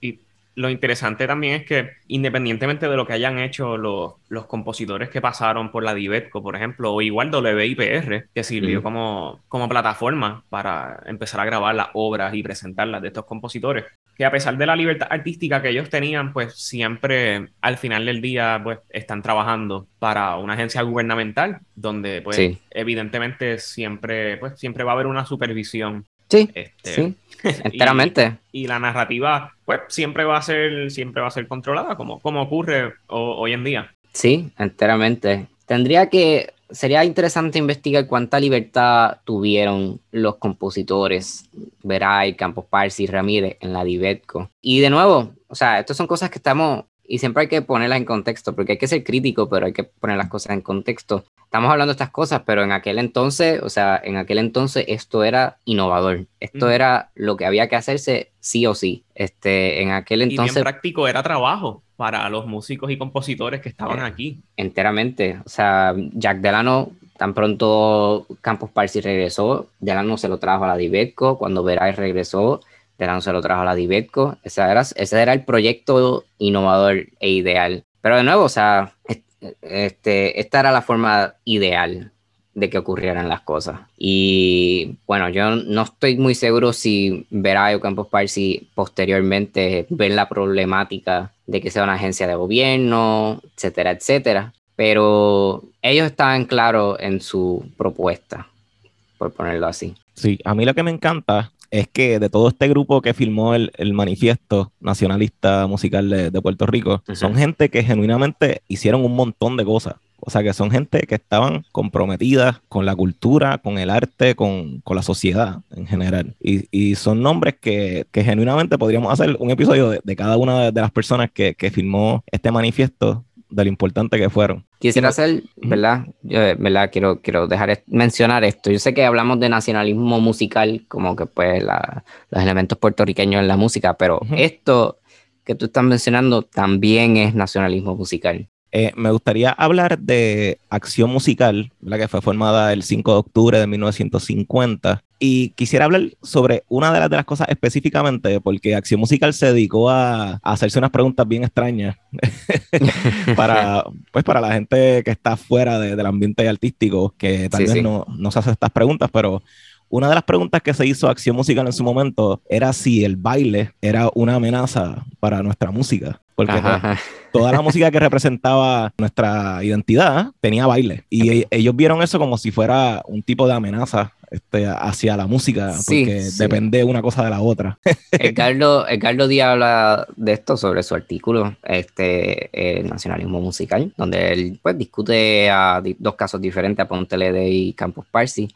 S3: Y lo interesante también es que independientemente de lo que hayan hecho los, los compositores que pasaron por la Divetco, por ejemplo, o igual WIPR, que sirvió como, como plataforma para empezar a grabar las obras y presentarlas de estos compositores, que a pesar de la libertad artística que ellos tenían, pues siempre al final del día pues están trabajando para una agencia gubernamental donde pues evidentemente siempre pues siempre va a haber una supervisión.
S4: Sí, este, sí, enteramente.
S3: Y, la narrativa pues siempre va a ser siempre va a ser controlada como, como ocurre hoy en día.
S4: Sí, enteramente. Tendría que sería interesante investigar cuánta libertad tuvieron los compositores Veray, Campos Parsi y Ramírez en la Divetco. Y de nuevo, o sea, estas son cosas que estamos, y siempre hay que ponerlas en contexto, porque hay que ser crítico, pero hay que poner las cosas en contexto. Estamos hablando de estas cosas, pero en aquel entonces, o sea, en aquel entonces esto era innovador. Esto era lo que había que hacerse sí o sí. Este, en aquel entonces... Y
S3: bien práctico, era trabajo para los músicos y compositores que estaban eh, aquí.
S4: Enteramente. O sea, Jack Delano, tan pronto Campos Parsi regresó, Delano se lo trajo a la Divetco. Cuando Veray regresó, Delano se lo trajo a la Divetco. Ese era, ese era el proyecto innovador e ideal. Pero de nuevo, o sea, este, esta era la forma ideal de que ocurrieran las cosas. Y bueno, yo no estoy muy seguro si Veray o Campos Parsi posteriormente ven la problemática de que sea una agencia de gobierno, etcétera, etcétera. Pero ellos estaban claros en su propuesta, por ponerlo así.
S2: Sí, a mí lo que me encanta es que de todo este grupo que firmó el, manifiesto nacionalista musical de, Puerto Rico, son gente que genuinamente hicieron un montón de cosas. O sea, que son gente que estaban comprometidas con la cultura, con el arte, con, la sociedad en general. Y, son nombres que, genuinamente podríamos hacer un episodio de, cada una de, las personas que, que firmó este manifiesto de lo importante que fueron.
S4: Quisiera hacer, ¿verdad? Yo, ¿verdad? Quiero, quiero dejar mencionar esto. Yo sé que hablamos de nacionalismo musical, como que pues los elementos puertorriqueños en la música, pero esto que tú estás mencionando también es nacionalismo musical.
S2: Eh, me gustaría hablar de Acción Musical, la que fue formada el 5 de octubre de 1950. Y quisiera hablar sobre una de las, cosas específicamente, porque Acción Musical se dedicó a, hacerse unas preguntas bien extrañas para, pues para la gente que está fuera del ambiente artístico, que tal vez No, no se hace estas preguntas, pero una de las preguntas que se hizo a Acción Musical en su momento era si el baile era una amenaza para nuestra música. Porque toda la música que representaba nuestra identidad tenía baile. Y e, ellos vieron eso como si fuera un tipo de amenaza este, hacia la música, porque depende una cosa de la otra.
S4: Edgardo, Edgardo Díaz habla de esto sobre su artículo, este, el nacionalismo musical, donde él pues, discute a dos casos diferentes, a Ponte y Campus Parsi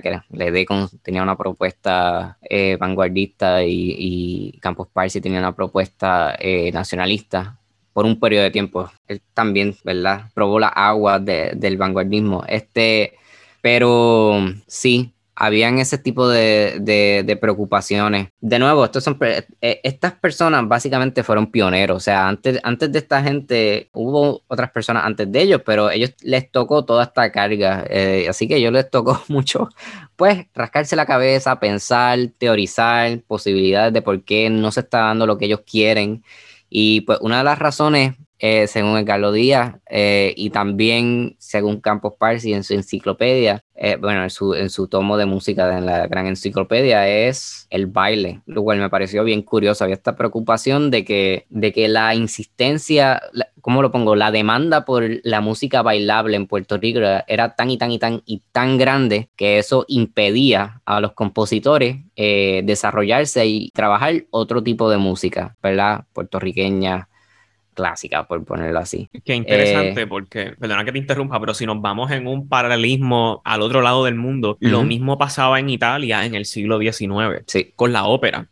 S4: que le tenía una propuesta eh, vanguardista y, Campos Parsi tenía una propuesta eh, nacionalista por un periodo de tiempo. Él también, ¿verdad? Probó la agua del vanguardismo. Este, pero sí, habían ese tipo de, preocupaciones. De nuevo, estos son, eh, estas personas básicamente fueron pioneros, o sea, antes, antes de esta gente hubo otras personas antes de ellos, pero ellos les tocó toda esta carga, eh, así que ellos les tocó mucho, pues, rascarse la cabeza, pensar, teorizar posibilidades de por qué no se está dando lo que ellos quieren. Y pues una de las razones eh, según Carlos Díaz, eh, y también según Campos Parsi en su enciclopedia, eh, bueno, en su, en su tomo de música de la gran enciclopedia, es el baile, lo cual me pareció bien curioso. Había esta preocupación de que, de que la insistencia, ¿cómo lo pongo? La demanda por la música bailable en Puerto Rico era tan y tan y tan y tan grande que eso impedía a los compositores desarrollarse y trabajar otro tipo de música, ¿verdad? Puertorriqueña clásica, por ponerlo así.
S3: Qué interesante, eh, porque, perdona que te interrumpa, pero si nos vamos en un paralelismo al otro lado del mundo, lo mismo pasaba en Italia en el siglo XIX,
S4: sí.
S3: con la ópera,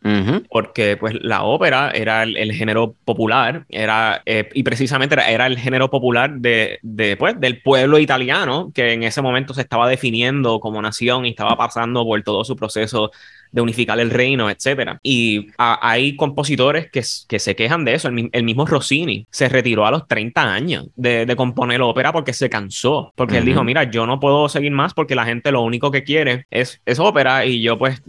S3: porque pues la ópera era el, género popular, era, eh, y precisamente era, el género popular de, de pues, del pueblo italiano, que en ese momento se estaba definiendo como nación y estaba pasando por todo su proceso de unificar el reino, etcétera. Y hay compositores que, que, se quejan de eso. El, mismo Rossini se retiró a los 30 años de, de componer ópera porque se cansó. Porque él dijo, mira, yo no puedo seguir más porque la gente lo único que quiere es, es ópera y yo pues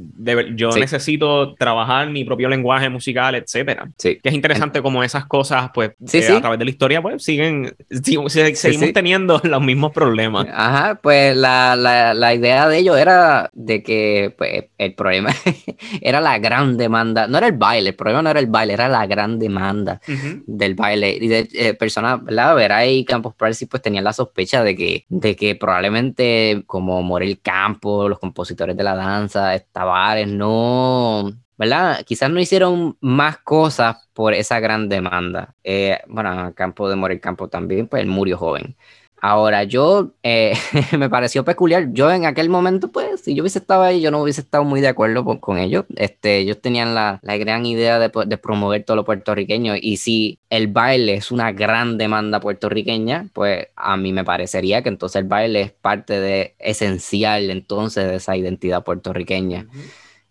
S3: yo necesito trabajar mi propio lenguaje musical, etcétera.
S4: Sí.
S3: Que es interesante como esas cosas pues eh, a través de la historia pues siguen, seguimos teniendo los mismos problemas.
S4: Ajá, pues la, la, la idea de ello era de que pues, el problema era la gran demanda, no era el baile, el problema no era el baile, era la gran demanda del baile. Y de eh, personas, ¿verdad? Veray y Campos Parsi pues tenían la sospecha de que, de que probablemente como Morel Campo, los compositores de la danza, Tavares, no, ¿verdad? Quizás no hicieron más cosas por esa gran demanda. Eh, bueno, Campo de Morel Campo también, pues él murió joven. Ahora, yo eh, me pareció peculiar. Yo en aquel momento, pues, si yo hubiese estado ahí, yo no hubiese estado muy de acuerdo con, ellos. Este, ellos tenían la, la gran idea de, po- de promover todo lo puertorriqueño. Y si el baile es una gran demanda puertorriqueña, pues a mí me parecería que entonces el baile es parte de esencial entonces de esa identidad puertorriqueña.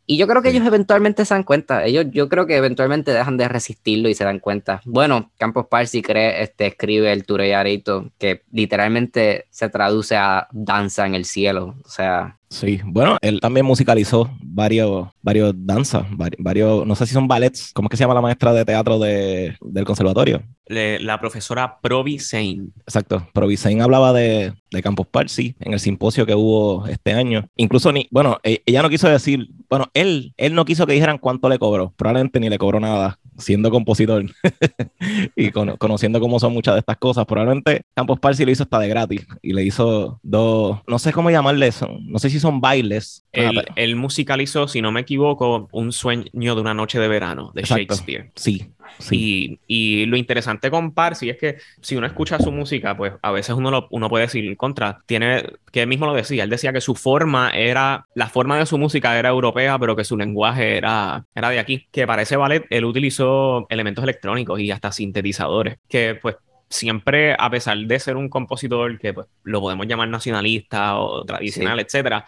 S4: Y yo creo que ellos eventualmente se dan cuenta. Ellos, yo creo que eventualmente dejan de resistirlo y se dan cuenta. Bueno, Campos Parsi cree, este, escribe el Tureyarito, que literalmente se traduce a danza en el cielo. O sea,
S2: Sí, bueno, él también musicalizó varios, varios danzas, vari- varios, no sé si son ballets, ¿cómo es que se llama la maestra de teatro de- del conservatorio?
S3: Le- la profesora Provi Sein.
S2: Exacto, pero Vicente hablaba de, de Campos Parsi en el simposio que hubo este año. Incluso ni, bueno, e- ella no quiso decir, bueno, él, él no quiso que dijeran cuánto le cobró, probablemente ni le cobró nada, siendo compositor y cono- conociendo cómo son muchas de estas cosas, probablemente Campos Parsi lo hizo hasta de gratis y le hizo dos, no sé cómo llamarle eso, no sé si son bailes. Ah,
S3: Él, musicalizó, si no me equivoco, Un sueño de una noche de verano de
S2: Exacto.
S3: Shakespeare.
S2: sí, sí.
S3: Y, y lo interesante con Parsi es que si uno escucha su música, pues a veces uno, lo- uno puede decir contra. Tiene, que él mismo lo decía, él decía que su forma era, la forma de su música era europea, pero que su lenguaje era, era de aquí. Que para ese ballet él utilizó elementos electrónicos y hasta sintetizadores, que pues siempre, a pesar de ser un compositor que pues, lo podemos llamar nacionalista o tradicional, etcétera,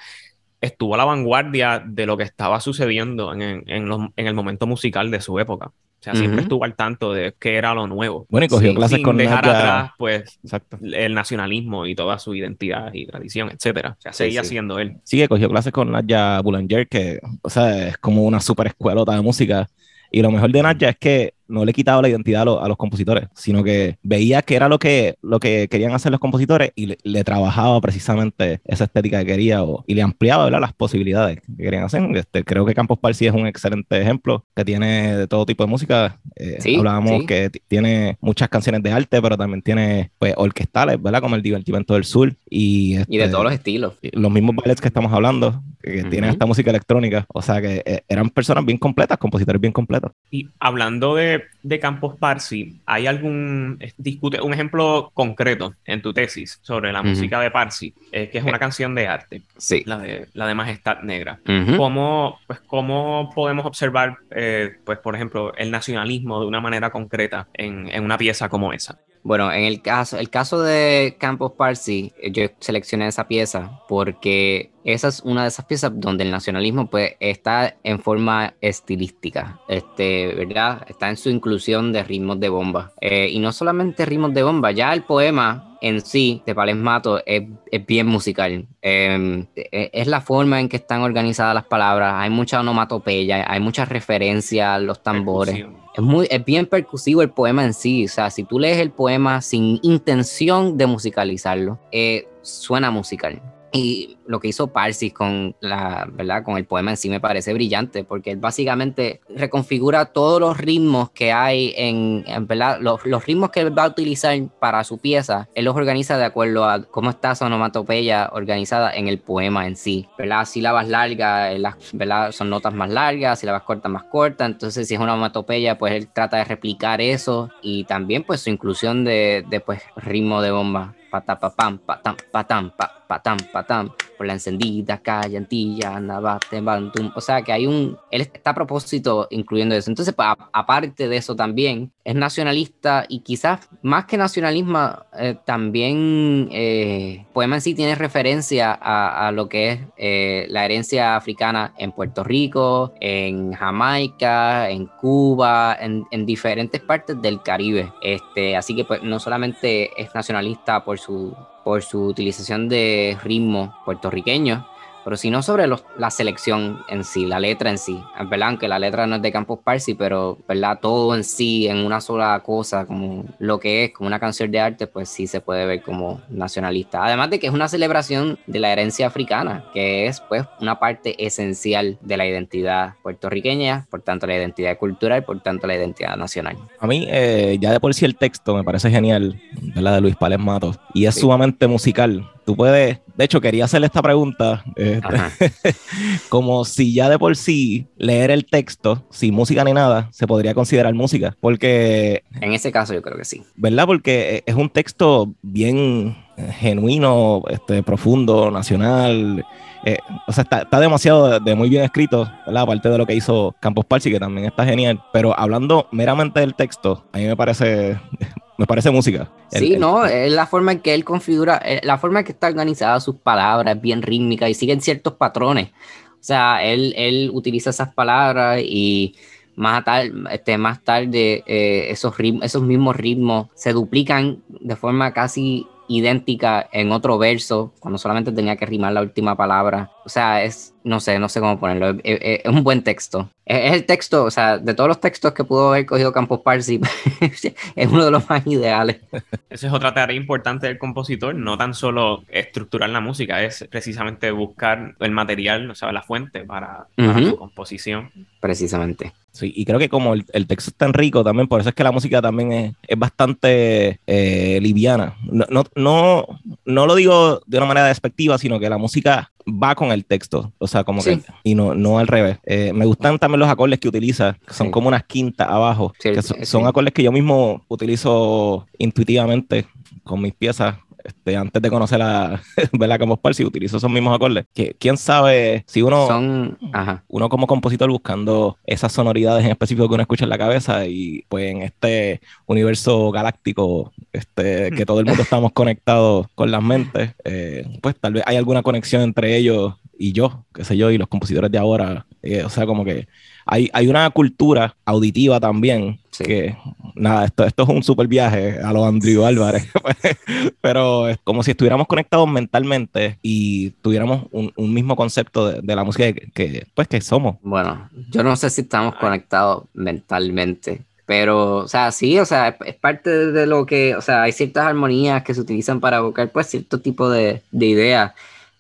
S3: estuvo a la vanguardia de lo que estaba sucediendo en, en- en los- en el momento musical de su época. O sea, siempre
S4: Ujú.
S3: estuvo al tanto de qué era lo nuevo.
S2: Bueno, y cogió
S3: Sin-
S2: clases
S3: sin
S2: con
S3: dejar atrás, pues,
S2: Exacto.
S3: el nacionalismo y toda su identidad y tradición, etcétera. O sea, seguía
S4: sí.
S3: siendo él.
S2: Sí, que cogió clases con Nadia Boulanger, que, o sea, es como una super escuelota de música. Y lo mejor de Nadia es que no le quitaba la identidad a, lo- a los compositores, sino que veía que era lo que, lo que querían hacer los compositores y le, le trabajaba precisamente esa estética que quería o- y le ampliaba ¿verdad? las posibilidades que querían hacer. Este, creo que Campos Parsi es un excelente ejemplo que tiene de todo tipo de música. Eh,
S4: Sí,
S2: hablábamos
S4: sí.
S2: que tiene muchas canciones de arte, pero también tiene pues, orquestales, ¿verdad? Como el Divertimento del Sur y,
S4: y de
S2: este,
S4: todos los estilos.
S2: los mismos ballets que estamos hablando, que
S4: Ujú.
S2: tienen esta música electrónica, o sea que eh, eran personas bien completas, compositores bien completos.
S3: Y hablando de, de Campos Parsi, ¿hay algún eh, discute un ejemplo concreto en tu tesis sobre la música de Parsi, eh, que es una canción de arte,
S4: Sí.
S3: la de, la de Majestad Negra? ¿Cómo, pues, ¿Cómo podemos observar, eh, pues, por ejemplo, el nacionalismo de una manera concreta en, en una pieza como esa?
S4: Bueno, en el caso, el caso de Campos Parsi, eh, yo seleccioné esa pieza porque esa es una de esas piezas donde el nacionalismo pues está en forma estilística, este, ¿verdad? Está en su inclusión de ritmos de bomba. Eh, y no solamente ritmos de bomba, ya el poema en sí de Pales Mato es, es bien musical. Eh, es la forma en que están organizadas las palabras, hay mucha onomatopeya, hay muchas referencias a los tambores.
S3: Percusión.
S4: Es, muy, es bien percusivo el poema en sí. O sea, si tú lees el poema sin intención de musicalizarlo, eh, suena musical. Lo que hizo Parsi con, la, ¿verdad? con el poema en sí me parece brillante, porque él básicamente reconfigura todos los ritmos que hay en, en ¿verdad? Los, los ritmos que él va a utilizar para su pieza, él los organiza de acuerdo a cómo está su onomatopeya organizada en el poema en sí. ¿verdad? Sílabas largas, eh, las, ¿verdad? son notas más largas, sílabas cortas más cortas, entonces si es una onomatopeya, pues él trata de replicar eso y también pues su inclusión de, de pues ritmo de bomba patapapam, patam, patam, pa, patam, patam, por la encendida, callantilla, navate, bantum. O sea que hay un. Él está a propósito incluyendo eso. Entonces, aparte de eso, también es nacionalista y quizás más que nacionalismo, eh, también eh, poema en sí tiene referencia a, a lo que es eh, la herencia africana en Puerto Rico, en Jamaica, en Cuba, en, en diferentes partes del Caribe. Este, así que pues no solamente es nacionalista por su, por su utilización de ritmo puertorriqueño, pero sino sobre los, la selección en sí, la letra en sí. Es verdad, aunque la letra no es de Campos Parsi, pero verdad, todo en sí, en una sola cosa, como lo que es, como una canción de arte, pues sí se puede ver como nacionalista. Además de que es una celebración de la herencia africana, que es pues una parte esencial de la identidad puertorriqueña, por tanto la identidad cultural, por tanto la identidad nacional.
S2: A mí, eh, ya de por sí el texto me parece genial, ¿verdad? De Luis Pales Matos, y es sumamente musical. Tú puedes, de hecho, quería hacerle esta pregunta, este, como si ya de por sí leer el texto, sin música ni nada, se podría considerar música, porque...
S4: En ese caso yo creo que sí.
S2: ¿Verdad? Porque es un texto bien genuino, este, profundo, nacional. Eh, o sea, está, demasiado de, muy bien escrito, ¿verdad? Aparte de lo que hizo Campos Parsi, que también está genial. Pero hablando meramente del texto, a mí me parece, me parece música.
S4: sí, no, es la forma en que él configura, eh, la forma en que está organizada sus palabras, es bien rítmica y siguen ciertos patrones. O sea, él, él utiliza esas palabras y más, tarde, este, más tarde eh, esos, esos mismos ritmos se duplican de forma casi idéntica en otro verso, cuando solamente tenía que rimar la última palabra. O sea, es, no sé, no sé cómo ponerlo. Es, un buen texto. Es, el texto, o sea, de todos los textos que pudo haber cogido Campos Parsi, es uno de los más ideales.
S3: Esa es otra tarea importante del compositor, no tan solo estructurar la música, es precisamente buscar el material, o sea, la fuente para, su composición.
S4: Precisamente.
S2: Sí, y creo que como el, texto es tan rico también, por eso es que la música también es, es bastante eh, liviana. No, no, no, no lo digo de una manera despectiva, sino que la música va con el texto, o sea, como que, y no, no al revés. Eh, me gustan también los acordes que utiliza, que son como unas quintas abajo, que son acordes que yo mismo utilizo intuitivamente con mis piezas este, antes de conocer a Bella Campos Parsi, utilizo esos mismos acordes. Que, ¿Quién sabe si uno, Son, uno como compositor buscando esas sonoridades en específico que uno escucha en la cabeza y pues en este universo galáctico este, que todo el mundo estamos conectados con las mentes, eh, pues tal vez hay alguna conexión entre ellos y yo, qué sé yo, y los compositores de ahora. Eh, o sea, como que hay, hay una cultura auditiva también que, nada, esto, esto es un super viaje a los Andrew Álvarez, pero es como si estuviéramos conectados mentalmente y tuviéramos un, un mismo concepto de, la música que, pues, que somos.
S4: Bueno, yo no sé si estamos conectados mentalmente, pero, o sea, sí, o sea, es, parte de lo que, o sea, hay ciertas armonías que se utilizan para evocar, pues, cierto tipo de, de ideas.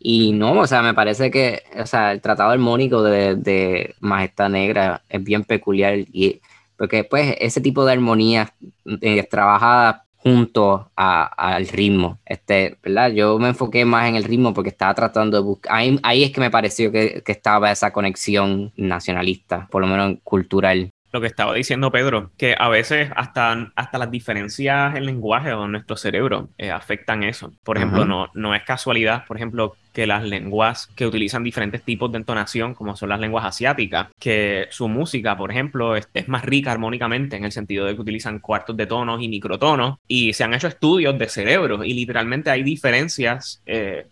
S4: Y no, o sea, me parece que, o sea, el tratado armónico de, de Majestad Negra es bien peculiar y porque pues ese tipo de armonía eh, trabajada junto al ritmo, este, ¿verdad? Yo me enfoqué más en el ritmo porque estaba tratando de buscar, ahí, ahí es que me pareció que, que, estaba esa conexión nacionalista, por lo menos cultural
S3: lo que estaba diciendo Pedro, que a veces hasta, hasta las diferencias en lenguaje o en nuestro cerebro eh, afectan eso. Por ejemplo, no, no es casualidad, por ejemplo, que las lenguas que utilizan diferentes tipos de entonación, como son las lenguas asiáticas, que su música, por ejemplo, es, más rica armónicamente en el sentido de que utilizan cuartos de tonos y microtonos, y se han hecho estudios de cerebro y literalmente hay diferencias eh,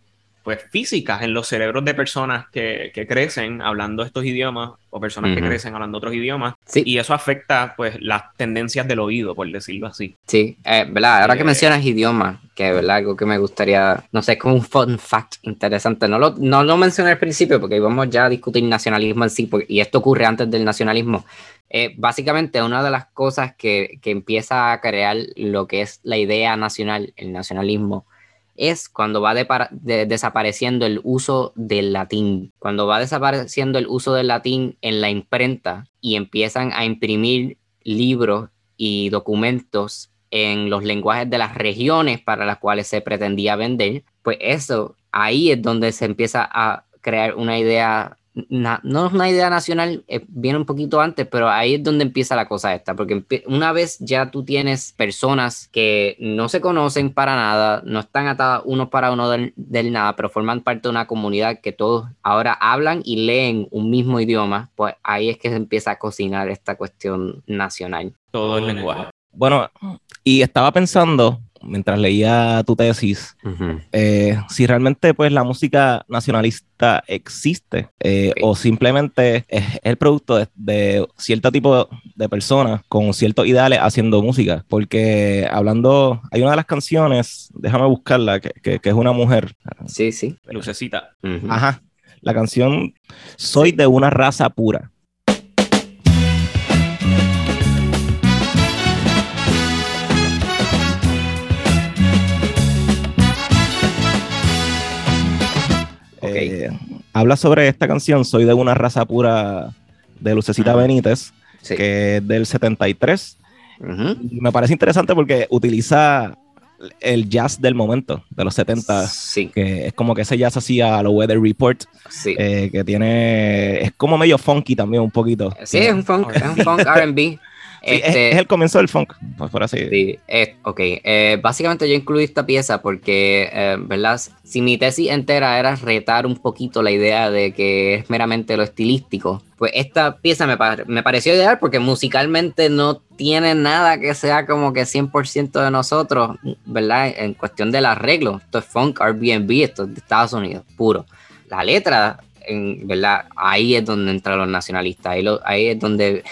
S3: pues físicas en los cerebros de personas que, que crecen hablando estos idiomas o personas que crecen hablando otros idiomas. Y eso afecta pues las tendencias del oído por decirlo así.
S4: Sí eh, verdad ahora que eh, mencionas idiomas que verdad algo que me gustaría no sé es como un fun fact interesante. No lo, no lo mencioné al principio porque íbamos ya a discutir nacionalismo en sí y esto ocurre antes del nacionalismo. Eh, básicamente una de las cosas que, que empieza a crear lo que es la idea nacional el nacionalismo es cuando va desapareciendo el uso del latín, cuando va desapareciendo el uso del latín en la imprenta y empiezan a imprimir libros y documentos en los lenguajes de las regiones para las cuales se pretendía vender, pues eso, ahí es donde se empieza a crear una idea no es una idea nacional, eh, viene un poquito antes, pero ahí es donde empieza la cosa esta, porque una vez ya tú tienes personas que no se conocen para nada, no están atadas uno para uno del, nada, pero forman parte de una comunidad que todos ahora hablan y leen un mismo idioma, pues ahí es que se empieza a cocinar esta cuestión nacional.
S3: Todo el lenguaje.
S2: Bueno, y estaba pensando, mientras leía tu tesis, eh, si realmente pues la música nacionalista existe eh, o simplemente es el producto de, cierto tipo de personas con ciertos ideales haciendo música. Porque hablando, hay una de las canciones, déjame buscarla, que, es una mujer.
S4: Sí, sí.
S3: Lucecita.
S2: Ajá. La canción Soy de una raza pura. Eh, habla sobre esta canción, Soy de una raza pura de Lucecita Benítez, que es del 73. Me parece interesante porque utiliza el jazz del momento, de los 70,
S4: sí.
S2: que es como que ese jazz hacía a lo Weather Report, eh, que tiene, es como medio funky también un poquito.
S4: Sí, es un funk, es un funk R&B.
S2: Este, es, el comienzo del funk, pues por así
S4: Sí, ok. Eh, básicamente yo incluí esta pieza porque, eh, ¿verdad? Si mi tesis entera era retar un poquito la idea de que es meramente lo estilístico, pues esta pieza me, me pareció ideal porque musicalmente no tiene nada que sea como que 100% de nosotros, ¿verdad? En cuestión del arreglo. Esto es funk, Airbnb, esto es de Estados Unidos, puro. La letra, en, ¿verdad? Ahí es donde entran los nacionalistas, ahí, ahí es donde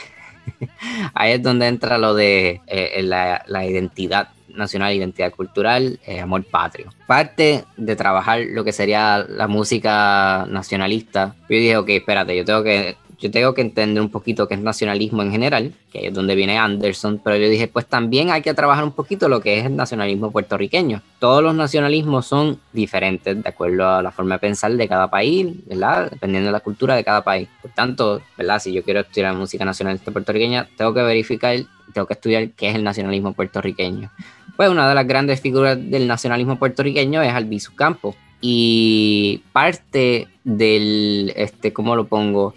S4: Ahí es donde entra lo de eh, la, identidad nacional, identidad cultural, eh, amor patrio. Parte de trabajar lo que sería la música nacionalista, yo dije, ok, espérate, yo tengo que yo tengo que entender un poquito qué es nacionalismo en general, que es donde viene Anderson, pero yo dije, pues también hay que trabajar un poquito lo que es el nacionalismo puertorriqueño. Todos los nacionalismos son diferentes de acuerdo a la forma de pensar de cada país, ¿verdad? Dependiendo de la cultura de cada país. Por tanto, ¿verdad? Si yo quiero estudiar música nacionalista puertorriqueña, tengo que verificar, tengo que estudiar qué es el nacionalismo puertorriqueño. Pues una de las grandes figuras del nacionalismo puertorriqueño es Albizu Campo. Y parte del, este, ¿cómo lo pongo?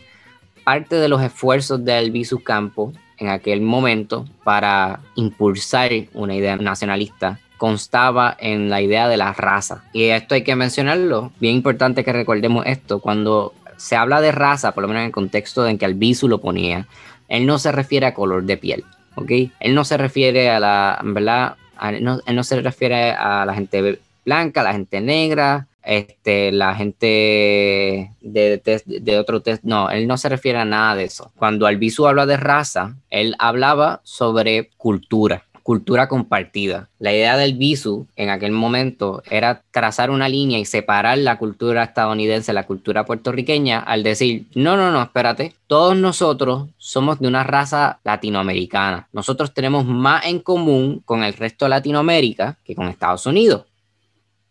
S4: Parte de los esfuerzos de Albizu Campo en aquel momento para impulsar una idea nacionalista constaba en la idea de la raza. Y esto hay que mencionarlo, bien importante que recordemos esto, cuando se habla de raza, por lo menos en el contexto en que Albizu lo ponía, él no se refiere a color de piel, ¿ok? Él no se refiere a la, ¿verdad? él no se refiere a la gente blanca, la gente negra, este, la gente de, otro test, no, él no se refiere a nada de eso. Cuando Albizu habla de raza, él hablaba sobre cultura, cultura compartida. La idea del Bisu en aquel momento era trazar una línea y separar la cultura estadounidense de la cultura puertorriqueña al decir, no, no, no, espérate, todos nosotros somos de una raza latinoamericana. Nosotros tenemos más en común con el resto de Latinoamérica que con Estados Unidos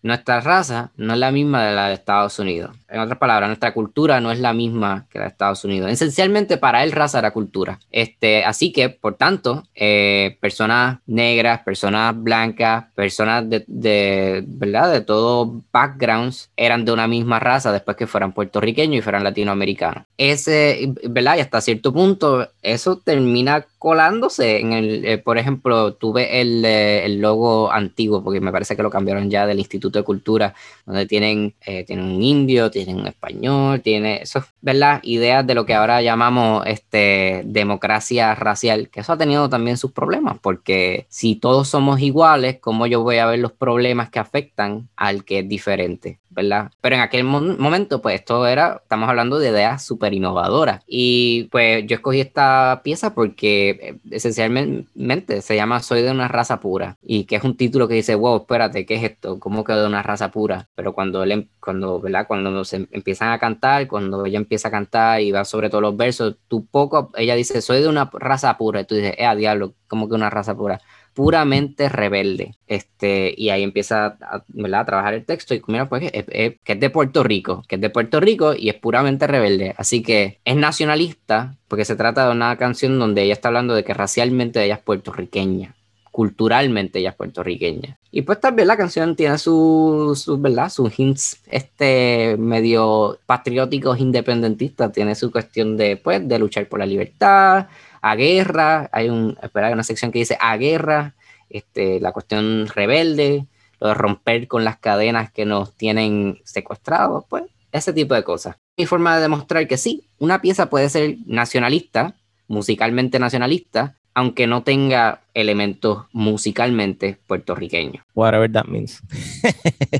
S4: nuestra raza no es la misma de la de Estados Unidos. En otras palabras, nuestra cultura no es la misma que la de Estados Unidos. Esencialmente, para él, raza era cultura. Este, así que, por tanto, eh, personas negras, personas blancas, personas de, de, ¿verdad? De todos backgrounds eran de una misma raza después que fueran puertorriqueños y fueran latinoamericanos. Ese, ¿verdad? Y hasta cierto punto, eso termina colándose en el, eh, por ejemplo, tuve el, eh, el, logo antiguo, porque me parece que lo cambiaron ya del Instituto de Cultura, donde tienen, eh, tienen un indio, tienen un español, tiene eso, ¿verdad? Ideas de lo que ahora llamamos este, democracia racial, que eso ha tenido también sus problemas, porque si todos somos iguales, ¿cómo yo voy a ver los problemas que afectan al que es diferente? ¿verdad? Pero en aquel momento, pues esto era, estamos hablando de ideas súper innovadoras. Y pues yo escogí esta pieza porque eh, esencialmente se llama Soy de una raza pura. Y que es un título que dice, wow, espérate, ¿qué es esto? ¿Cómo que de una raza pura? Pero cuando, él, em, cuando, ¿verdad? Cuando se empiezan a cantar, cuando ella empieza a cantar y va sobre todos los versos, tú poco, ella dice, soy de una raza pura. Y tú dices, eh, diablo, ¿cómo que una raza pura? Puramente rebelde. Este, y ahí empieza a, trabajar el texto y mira, pues es, que es de Puerto Rico, que es de Puerto Rico y es puramente rebelde. Así que es nacionalista porque se trata de una canción donde ella está hablando de que racialmente ella es puertorriqueña culturalmente ella es puertorriqueña. Y pues también la canción tiene sus, su, ¿verdad? Sus hints este, medio patrióticos independentistas, tiene su cuestión de, pues, de luchar por la libertad, a guerra, hay un, espera, una sección que dice a guerra, este, la cuestión rebelde, lo de romper con las cadenas que nos tienen secuestrados, pues ese tipo de cosas. Mi forma de demostrar que sí, una pieza puede ser nacionalista, musicalmente nacionalista, aunque no tenga elementos musicalmente puertorriqueños.
S2: Whatever that means.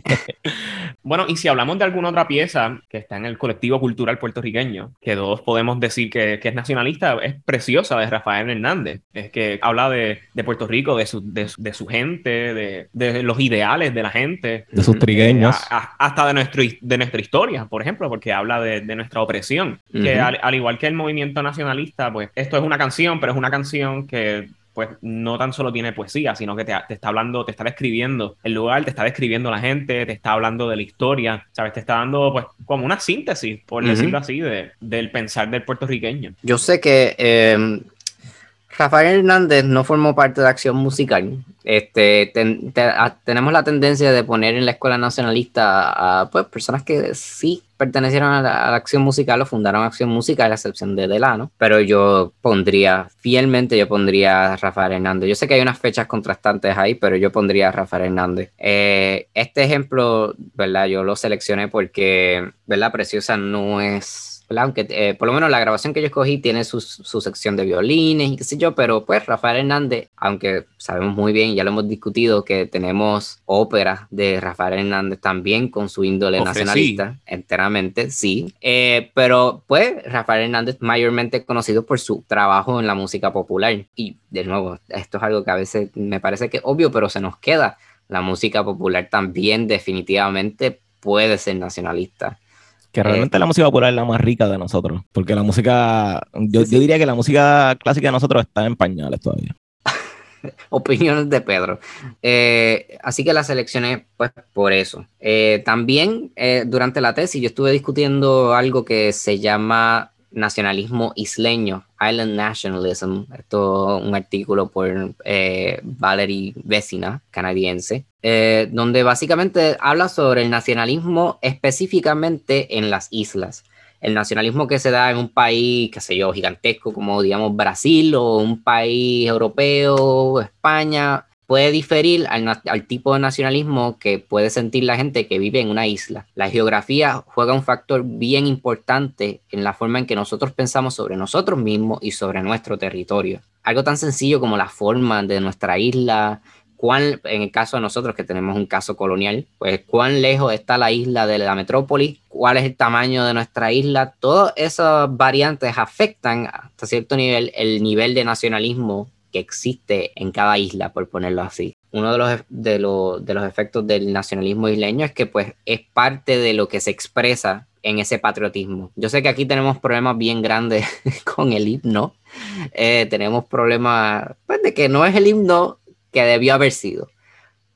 S3: bueno, y si hablamos de alguna otra pieza que está en el colectivo cultural puertorriqueño, que todos podemos decir que, es nacionalista, es preciosa de Rafael Hernández. Es que habla de, Puerto Rico, de su, de, su gente, de, los ideales de la gente.
S2: De sus trigueños.
S3: hasta de, nuestro, de nuestra historia, por ejemplo, porque habla de, nuestra opresión. Que al, al igual que el movimiento nacionalista, pues esto es una canción, pero es una canción que pues no tan solo tiene poesía, sino que te, está hablando, te está describiendo el lugar, te está describiendo la gente, te está hablando de la historia, ¿sabes? Te está dando pues como una síntesis, por decirlo así, de, del pensar del puertorriqueño.
S4: Yo sé que eh, Rafael Hernández no formó parte de Acción Musical. Este, tenemos la tendencia de poner en la escuela nacionalista a pues, personas que sí pertenecieron a la, Acción Musical o fundaron Acción Musical, a la excepción de Delano. Pero yo pondría, fielmente yo pondría a Rafael Hernández. Yo sé que hay unas fechas contrastantes ahí, pero yo pondría a Rafael Hernández. Eh, este ejemplo, ¿verdad? Yo lo seleccioné porque, ¿verdad? Preciosa no es aunque eh, por lo menos la grabación que yo escogí tiene su, sección de violines y qué sé yo, pero pues Rafael Hernández, aunque sabemos muy bien, ya lo hemos discutido, que tenemos óperas de Rafael Hernández también con su índole nacionalista, enteramente, sí, eh, pero pues Rafael Hernández mayormente conocido por su trabajo en la música popular y de nuevo, esto es algo que a veces me parece que es obvio, pero se nos queda. La música popular también definitivamente puede ser nacionalista.
S2: Que realmente la música popular es la más rica de nosotros, porque la música, yo, yo diría que la música clásica de nosotros está en pañales todavía.
S4: Opiniones de Pedro. Eh, así que la seleccioné pues por eso. Eh, también eh, durante la tesis yo estuve discutiendo algo que se llama nacionalismo isleño, Island Nationalism. Esto es un artículo por eh, Valerie Vecina, canadiense, eh, donde básicamente habla sobre el nacionalismo específicamente en las islas. El nacionalismo que se da en un país, qué sé yo, gigantesco como digamos Brasil o un país europeo, España, puede diferir al, tipo de nacionalismo que puede sentir la gente que vive en una isla. La geografía juega un factor bien importante en la forma en que nosotros pensamos sobre nosotros mismos y sobre nuestro territorio. Algo tan sencillo como la forma de nuestra isla, cuán, en el caso de nosotros que tenemos un caso colonial, pues cuán lejos está la isla de la metrópoli, cuál es el tamaño de nuestra isla, todas esas variantes afectan hasta cierto nivel el nivel de nacionalismo que existe en cada isla, por ponerlo así. Uno de los, de, de los efectos del nacionalismo isleño es que pues es parte de lo que se expresa en ese patriotismo. Yo sé que aquí tenemos problemas bien grandes con el himno. Eh, tenemos problemas pues, de que no es el himno que debió haber sido.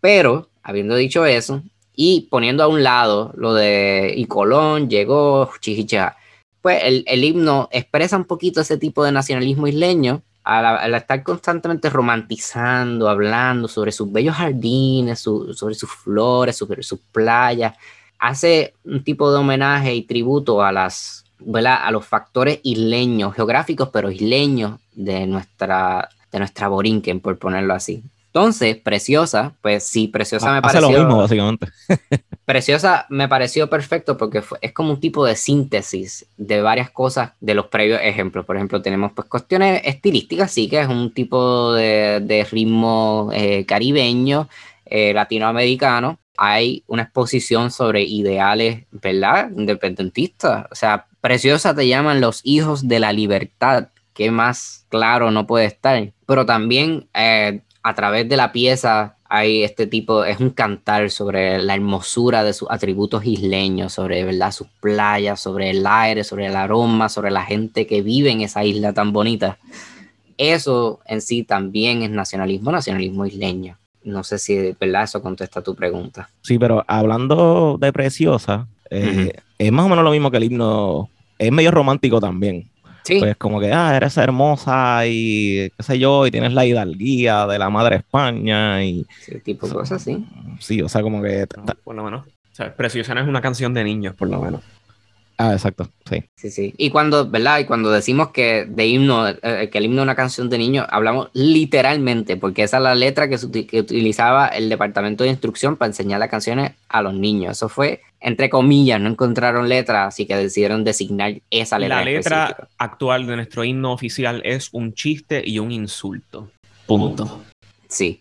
S4: Pero, habiendo dicho eso, y poniendo a un lado lo de y Colón llegó, chichicha, pues el, el, himno expresa un poquito ese tipo de nacionalismo isleño al, estar constantemente romantizando, hablando sobre sus bellos jardines, sobre sus flores, sobre sus playas, hace un tipo de homenaje y tributo a las a los factores isleños, geográficos, pero isleños de nuestra, de nuestra Borinquen, por ponerlo así. Entonces, Preciosa, pues sí, Preciosa me pareció...
S2: Hace lo mismo, básicamente.
S4: Preciosa me pareció perfecto porque es como un tipo de síntesis de varias cosas de los previos ejemplos. Por ejemplo, tenemos pues cuestiones estilísticas, sí que es un tipo de, ritmo eh, caribeño, eh, latinoamericano. Hay una exposición sobre ideales, ¿verdad? Independentistas. O sea, Preciosa te llaman los hijos de la libertad. ¿Qué más claro no puede estar? Pero también... Eh, a través de la pieza hay este tipo, es un cantar sobre la hermosura de sus atributos isleños, sobre ¿verdad? sus playas, sobre el aire, sobre el aroma, sobre la gente que vive en esa isla tan bonita. Eso en sí también es nacionalismo, nacionalismo isleño. No sé si ¿verdad? eso contesta tu pregunta.
S2: Sí, pero hablando de Preciosa, eh, es más o menos lo mismo que el himno, es medio romántico también. Pues como que, ah, eres hermosa y qué sé yo, y tienes la hidalguía de la madre España y...
S4: Sí, tipo de cosas así.
S2: Sí, o sea, como que...
S3: por lo menos. O sea, Preciosa no es una canción de niños, por lo menos.
S2: Ah, exacto, sí.
S4: Sí, sí. Y cuando, ¿verdad? Y cuando decimos que de himno, eh, que el himno es una canción de niños, hablamos literalmente, porque esa es la letra que, que utilizaba el departamento de instrucción para enseñar las canciones a los niños. Eso fue, entre comillas, no encontraron letra, así que decidieron designar esa letra.
S3: La letra actual de nuestro himno oficial es un chiste y un insulto. Punto.
S4: Sí.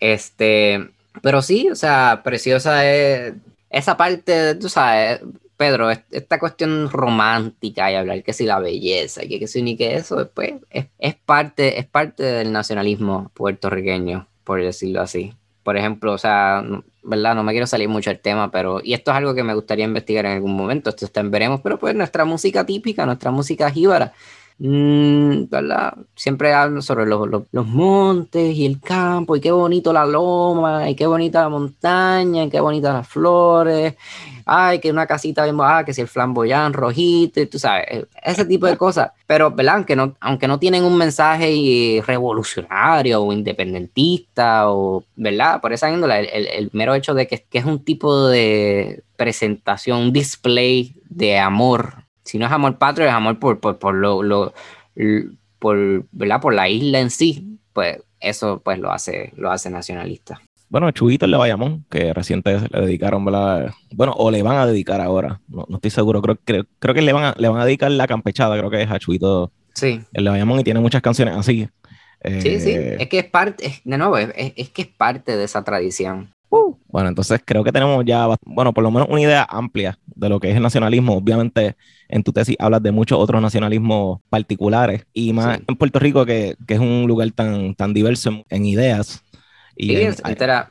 S4: Este, Pero sí, o sea, preciosa es esa parte, tú sabes, Pedro, esta cuestión romántica y hablar que si la belleza y que, que si ni que eso, después es, es, parte, es parte del nacionalismo puertorriqueño, por decirlo así. Por ejemplo, o sea, ¿verdad? No me quiero salir mucho del tema, pero, y esto es algo que me gustaría investigar en algún momento, esto está en veremos, pero pues nuestra música típica, nuestra música jíbara, Mm, ¿verdad? Siempre hablan sobre los, los, montes y el campo, y qué bonito la loma, y qué bonita la montaña, y qué bonitas las flores. Ay, que una casita, ah, que si el flamboyán rojito, tú sabes, e, ese tipo de cosas. Pero, ¿verdad? Aunque no, aunque no tienen un mensaje revolucionario o independentista, o, ¿verdad? Por esa índole, el, el, mero hecho de que, que es un tipo de presentación, un display de amor si no es amor patrio, es amor por, por, por lo, lo, por, ¿verdad? por la isla en sí, pues eso pues lo hace, lo hace nacionalista.
S2: Bueno, Chuito el de Bayamón, que reciente le dedicaron, ¿verdad? Bueno, o le van a dedicar ahora, no, no estoy seguro, creo, creo, creo, que le van, a, le van a dedicar la campechada, creo que es a Chuito
S4: sí.
S2: el de Bayamón y tiene muchas canciones así.
S4: sí, sí, eh, es que es parte, de nuevo, es, es, que es parte de esa tradición.
S2: Uh, bueno, entonces creo que tenemos ya, bueno, por lo menos una idea amplia de lo que es el nacionalismo. Obviamente, en tu tesis hablas de muchos otros nacionalismos particulares y más en Puerto Rico, que, que, es un lugar tan, tan diverso en, ideas.
S4: Y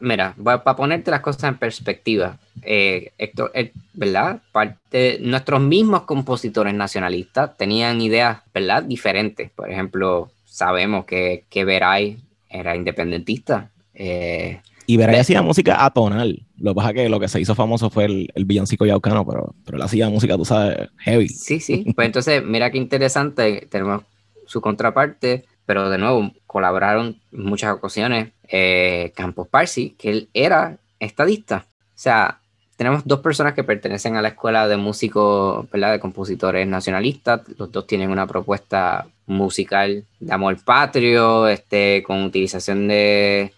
S4: mira, para ponerte las cosas en perspectiva, eh, eh, ¿verdad? Parte, nuestros mismos compositores nacionalistas tenían ideas, ¿verdad? Diferentes. Por ejemplo, sabemos que, que Veray era independentista. Eh,
S2: y Veray hacía música atonal. Lo que pasa es que lo que se hizo famoso fue el, el villancico yaucano, pero, pero él hacía música, tú sabes, heavy.
S4: Sí, sí. Pues entonces, mira qué interesante. Tenemos su contraparte, pero de nuevo, colaboraron en muchas ocasiones eh, Campos Parsi, que él era estadista. O sea, tenemos dos personas que pertenecen a la escuela de músicos, ¿verdad? De compositores nacionalistas. Los dos tienen una propuesta musical de amor patrio, este, con utilización de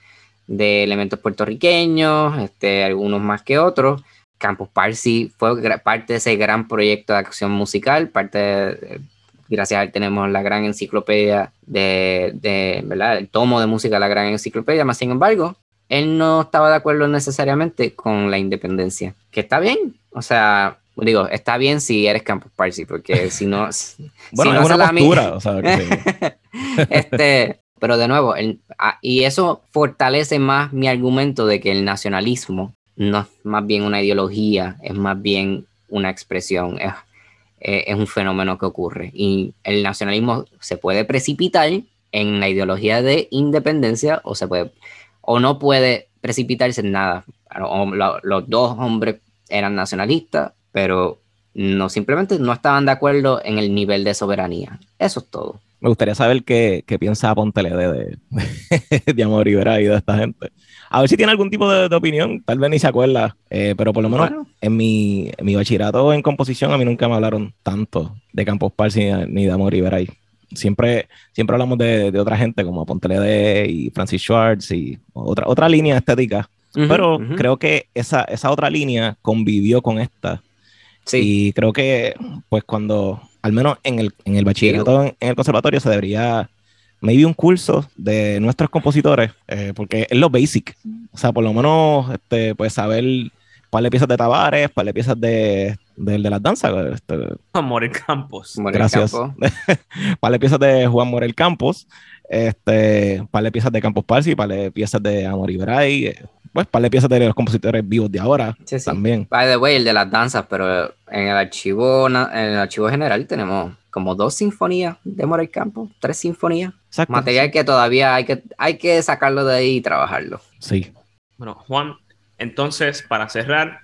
S4: de elementos puertorriqueños, este, algunos más que otros. Campus Parsi fue parte de ese gran proyecto de acción musical, parte gracias a él tenemos la gran enciclopedia de, de, ¿verdad? El tomo de música de la gran enciclopedia, más sin embargo, él no estaba de acuerdo necesariamente con la independencia, que está bien, o sea, digo, está bien si eres Campus Parsi, porque si no...
S2: bueno,
S4: si
S2: es una postura, o sea,
S4: este, pero de nuevo, ah, y eso fortalece más mi argumento de que el nacionalismo no es más bien una ideología, es más bien una expresión, es, es un fenómeno que ocurre. Y el nacionalismo se puede precipitar en la ideología de independencia o se puede o no puede precipitarse en nada. los dos hombres eran nacionalistas, pero no simplemente no estaban de acuerdo en el nivel de soberanía. Eso es todo.
S2: Me gustaría saber qué, qué piensa Pontelede de, de, de Amor y de esta gente. A ver si tiene algún tipo de, opinión, tal vez ni se acuerda, eh, pero por lo menos en, mi, en mi bachillerato en composición a mí nunca me hablaron tanto de Campos Parsi ni, de Amor Iberay. Siempre, siempre hablamos de, de otra gente como Pontelede y Francis Schwartz y otra, otra línea estética. pero creo que esa, esa otra línea convivió con esta. Sí. Y creo que, pues, cuando al menos en el, en el bachillerato, en, el conservatorio, se debería, maybe un curso de nuestros compositores, eh, porque es lo basic. O sea, por lo menos, este, pues saber par de piezas de Tavares, par de piezas de, de, de las danzas. Este,
S3: Morel Campos.
S2: Gracias. par de piezas de Juan Morel Campos, este, par de piezas de Campos Parsi, par de piezas de Amor Ibray, pues, par de piezas de los compositores vivos de ahora también.
S4: By the way, el de las danzas, pero en el archivo, en el archivo general tenemos como dos sinfonías de Morel Campo, tres sinfonías. Material que todavía hay que, hay que sacarlo de ahí y trabajarlo.
S2: Sí.
S3: Bueno, Juan, entonces, para cerrar,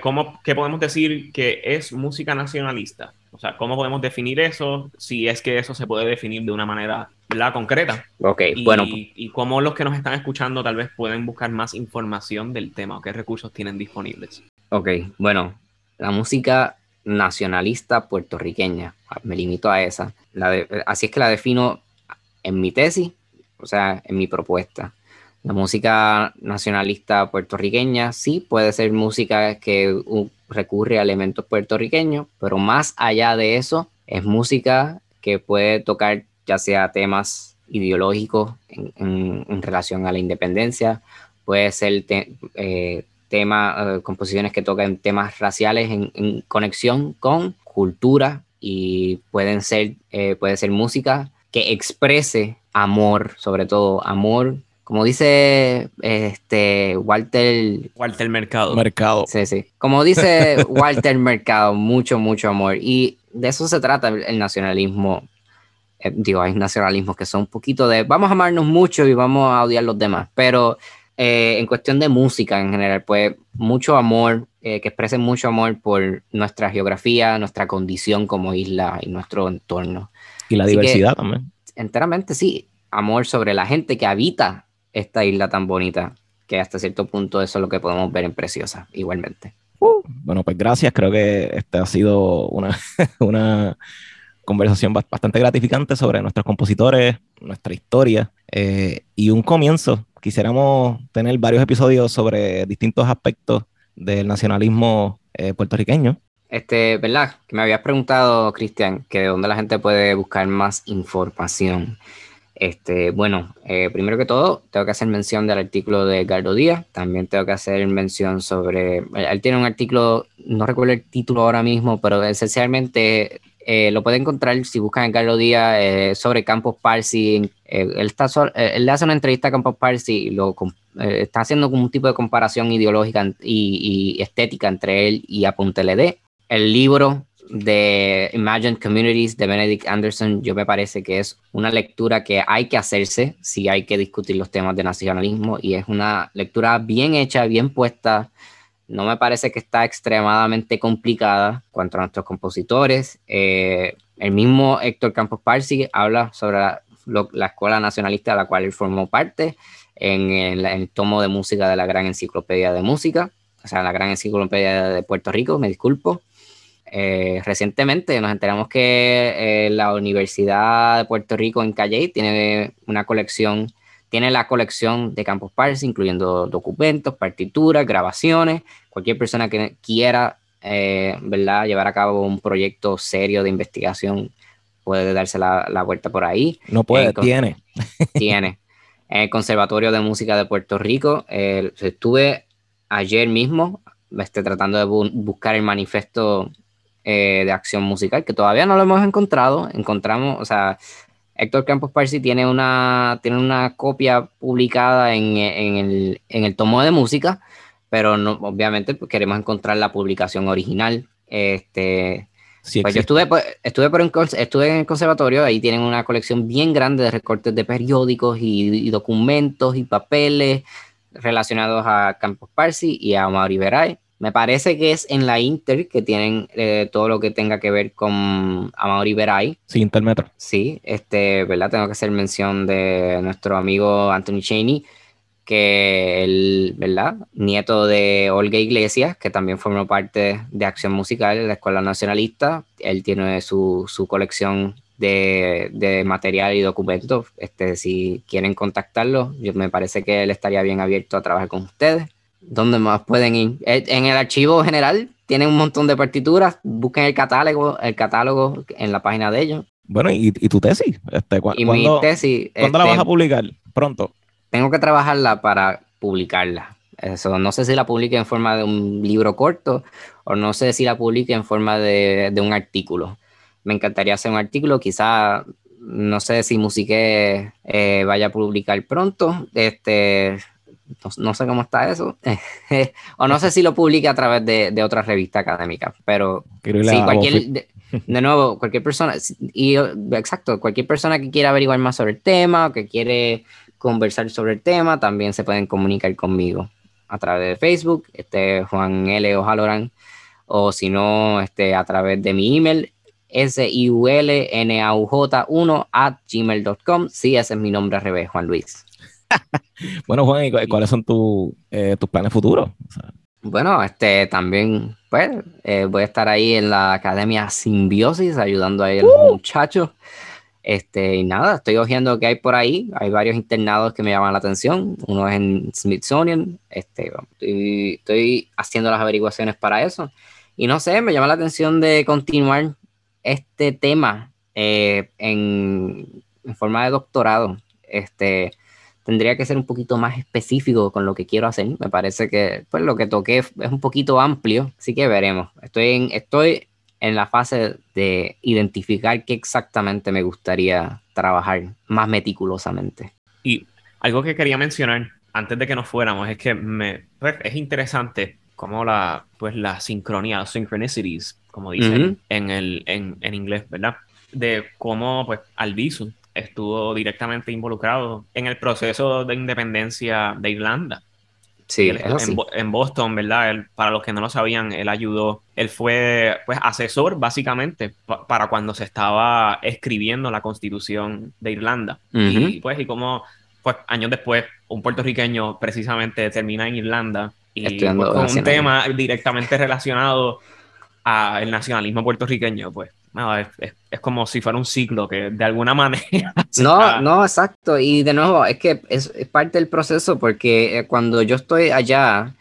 S3: ¿cómo, ¿qué podemos decir que es música nacionalista? O sea, ¿cómo podemos definir eso? Si es que eso se puede definir de una manera la concreta.
S4: Ok,
S3: y,
S4: bueno.
S3: Y cómo los que nos están escuchando tal vez pueden buscar más información del tema o qué recursos tienen disponibles.
S4: Ok, bueno, la música nacionalista puertorriqueña, me limito a esa. así es que la defino en mi tesis, o sea, en mi propuesta. La música nacionalista puertorriqueña sí puede ser música que recurre a elementos puertorriqueños, pero más allá de eso, es música que puede tocar ya sea temas ideológicos en, relación a la independencia, puede ser eh, tema, eh, composiciones que tocan temas raciales en, conexión con cultura y pueden ser, puede ser música que exprese amor, sobre todo amor como dice este Walter
S3: Walter Mercado.
S2: Mercado.
S4: Sí, sí. Como dice Walter Mercado, mucho, mucho amor. Y de eso se trata el nacionalismo. Eh, digo, hay nacionalismos que son un poquito de vamos a amarnos mucho y vamos a odiar los demás. Pero eh, en cuestión de música en general, pues mucho amor, eh, que expresen mucho amor por nuestra geografía, nuestra condición como isla y nuestro entorno.
S2: Y la diversidad también.
S4: Enteramente, sí. Amor sobre la gente que habita esta isla tan bonita, que hasta cierto punto eso es lo que podemos ver en Preciosa, igualmente.
S2: Uh, bueno, pues gracias, creo que esta ha sido una, una conversación bastante gratificante sobre nuestros compositores, nuestra historia eh, y un comienzo. Quisiéramos tener varios episodios sobre distintos aspectos del nacionalismo eh, puertorriqueño.
S4: Este, ¿verdad? Que me habías preguntado, Cristian, que de dónde la gente puede buscar más información. Este, bueno, eh, primero que todo, tengo que hacer mención del artículo de Gardo Díaz. También tengo que hacer mención sobre. Él tiene un artículo, no recuerdo el título ahora mismo, pero esencialmente eh, lo puede encontrar si buscan en Gardo Díaz eh, sobre Campos Parsi. él, está él le hace una entrevista a Campos Parsi y lo, está haciendo como un tipo de comparación ideológica y, estética entre él y Apunte LD. El libro de Imagined Communities de Benedict Anderson, yo me parece que es una lectura que hay que hacerse si hay que discutir los temas de nacionalismo y es una lectura bien hecha, bien puesta. No me parece que está extremadamente complicada cuanto a nuestros compositores. Eh, el mismo Héctor Campos Parsi habla sobre la, escuela nacionalista de la cual él formó parte en el tomo de música de la Gran Enciclopedia de Música, o sea, la Gran Enciclopedia de Puerto Rico, me disculpo. Eh, recientemente nos enteramos que eh, la Universidad de Puerto Rico en Calle tiene una colección, tiene la colección de Campus Parsi, incluyendo documentos, partituras, grabaciones. Cualquier persona que quiera eh, ¿verdad? llevar a cabo un proyecto serio de investigación puede darse la, la vuelta por ahí.
S2: No puede, tiene.
S4: Tiene. En el Conservatorio de Música de Puerto Rico, estuve ayer mismo este, tratando de buscar el manifiesto eh, de acción musical, que todavía no lo hemos encontrado. Encontramos, o sea, Héctor Campos Parsi tiene una, tiene una copia publicada en, en, el, en el tomo de música, pero no, obviamente pues, queremos encontrar la publicación original. Este, pues yo estuve, pues, estuve, por estuve en el conservatorio, ahí tienen una colección bien grande de recortes de periódicos y, documentos y papeles relacionados a Campos Parsi y a Mauri Veray. Me parece que es en la Inter que tienen eh, todo lo que tenga que ver con Amaury Veray.
S2: Sí, Intermetro.
S4: Sí, este, ¿verdad? Tengo que hacer mención de nuestro amigo Anthony Cheney, que él, ¿verdad? Nieto de Olga Iglesias, que también formó parte de Acción Musical de la Escuela Nacionalista. Él tiene su, su colección de, de, material y documentos. Este, si quieren contactarlo, yo, me parece que él estaría bien abierto a trabajar con ustedes. ¿Dónde más pueden ir? Eh, en el archivo general tienen un montón de partituras. Busquen el catálogo, el catálogo en la página de ellos.
S2: Bueno, ¿y, tu tesis? Este,
S4: y mi tesis.
S2: ¿Cuándo la vas a este, publicar? Pronto.
S4: Tengo que trabajarla para publicarla. Eso, no sé si la publique en forma de un libro corto o no sé si la publique en forma de, de un artículo. Me encantaría hacer un artículo, quizá no sé si Musique eh, vaya a publicar pronto. Este, no, sé cómo está eso. o no sé si lo publica a través de, de otra revista académica, pero sí, cualquier, de, nuevo, cualquier persona, y exacto, cualquier persona que quiera averiguar más sobre el tema o que quiere conversar sobre el tema, también se pueden comunicar conmigo a través de Facebook, este Juan L. Ojaloran, o si no, este, a través de mi email, s i u l n a u j 1 at gmail.com. Sí, ese es mi nombre al revés, Juan Luis.
S2: Bueno, Juan, ¿y cuáles son eh, tus planes futuros?
S4: Bueno, este también, pues, eh, voy a estar ahí en la Academia Simbiosis, ayudando a los ¡Uh! muchachos. Este, y nada, estoy ojeando que hay por ahí. Hay varios internados que me llaman la atención. Uno es en Smithsonian. Este, estoy, haciendo las averiguaciones para eso. Y no sé, me llama la atención de continuar este tema eh, en, en, forma de doctorado. Este, tendría que ser un poquito más específico con lo que quiero hacer. Me parece que pues, lo que toqué es un poquito amplio, así que veremos. Estoy en, estoy en la fase de identificar qué exactamente me gustaría trabajar más meticulosamente.
S3: Y algo que quería mencionar antes de que nos fuéramos es que me, pues, es interesante cómo la, pues, la sincronía, los synchronicities, como dicen en, el, en, en, inglés, ¿verdad? De cómo pues, estuvo directamente involucrado en el proceso de independencia de Irlanda.
S4: Sí,
S3: en, Boston, ¿verdad? para los que no lo sabían, él ayudó, él fue pues asesor básicamente para cuando se estaba escribiendo la constitución de Irlanda. Y pues, y como pues años después, un puertorriqueño precisamente termina en Irlanda y pues, con un tema directamente relacionado al nacionalismo puertorriqueño, pues es, es, como si fuera un ciclo que de alguna manera...
S4: No, no, exacto. Y de nuevo, es que es, es, parte del proceso porque eh, cuando yo estoy allá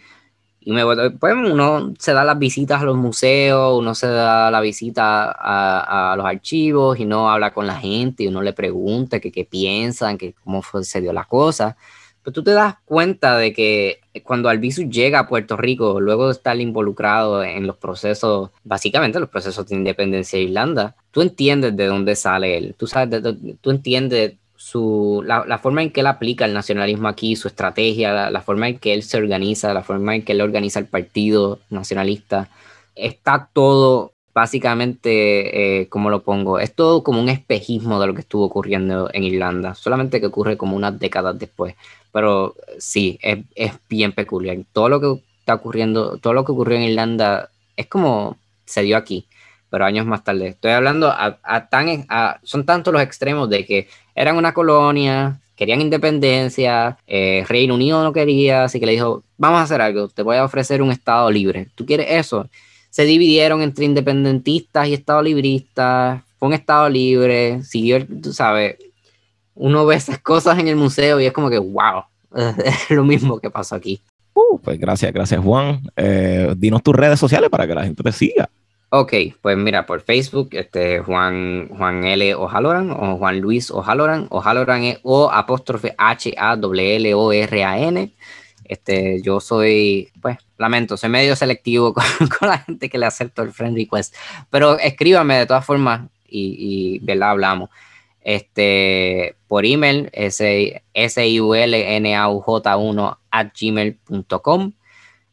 S4: y me pues uno se da las visitas a los museos, uno se da la visita a, a los archivos y no habla con la gente y uno le pregunta qué piensan, que cómo fue, se dio la cosa. Pero tú te das cuenta de que cuando Albizu llega a Puerto Rico, luego de estar involucrado en los procesos, básicamente los procesos de independencia de Irlanda, tú entiendes de dónde sale él, tú, sabes tú entiendes su, la, forma en que él aplica el nacionalismo aquí, su estrategia, la, forma en que él se organiza, la forma en que él organiza el partido nacionalista, está todo básicamente, eh, como lo pongo, es todo como un espejismo de lo que estuvo ocurriendo en Irlanda, solamente que ocurre como unas décadas después pero sí, es, es, bien peculiar. Todo lo que está ocurriendo, todo lo que ocurrió en Irlanda es como se dio aquí, pero años más tarde. Estoy hablando a, tan, son tantos los extremos de que eran una colonia, querían independencia, eh, Reino Unido no quería, así que le dijo, vamos a hacer algo, te voy a ofrecer un Estado libre. ¿Tú quieres eso? Se dividieron entre independentistas y Estado libristas, fue un Estado libre, siguió, tú sabes, uno ve esas cosas en el museo y es como que, wow, es lo mismo que pasó aquí.
S2: Uh, pues gracias, gracias Juan. Eh, dinos tus redes sociales para que la gente te siga.
S4: Ok, pues mira, por Facebook, este, Juan, Juan L. Ojaloran o Juan Luis Ojaloran. Ojaloran es O apóstrofe H A L L O R A N. Este, yo soy, pues, lamento, soy medio selectivo con, la gente que le acepto el friend request, pero escríbame de todas formas y, y ¿verdad? Hablamos este, por email, s i u l n a u j 1 at gmail.com,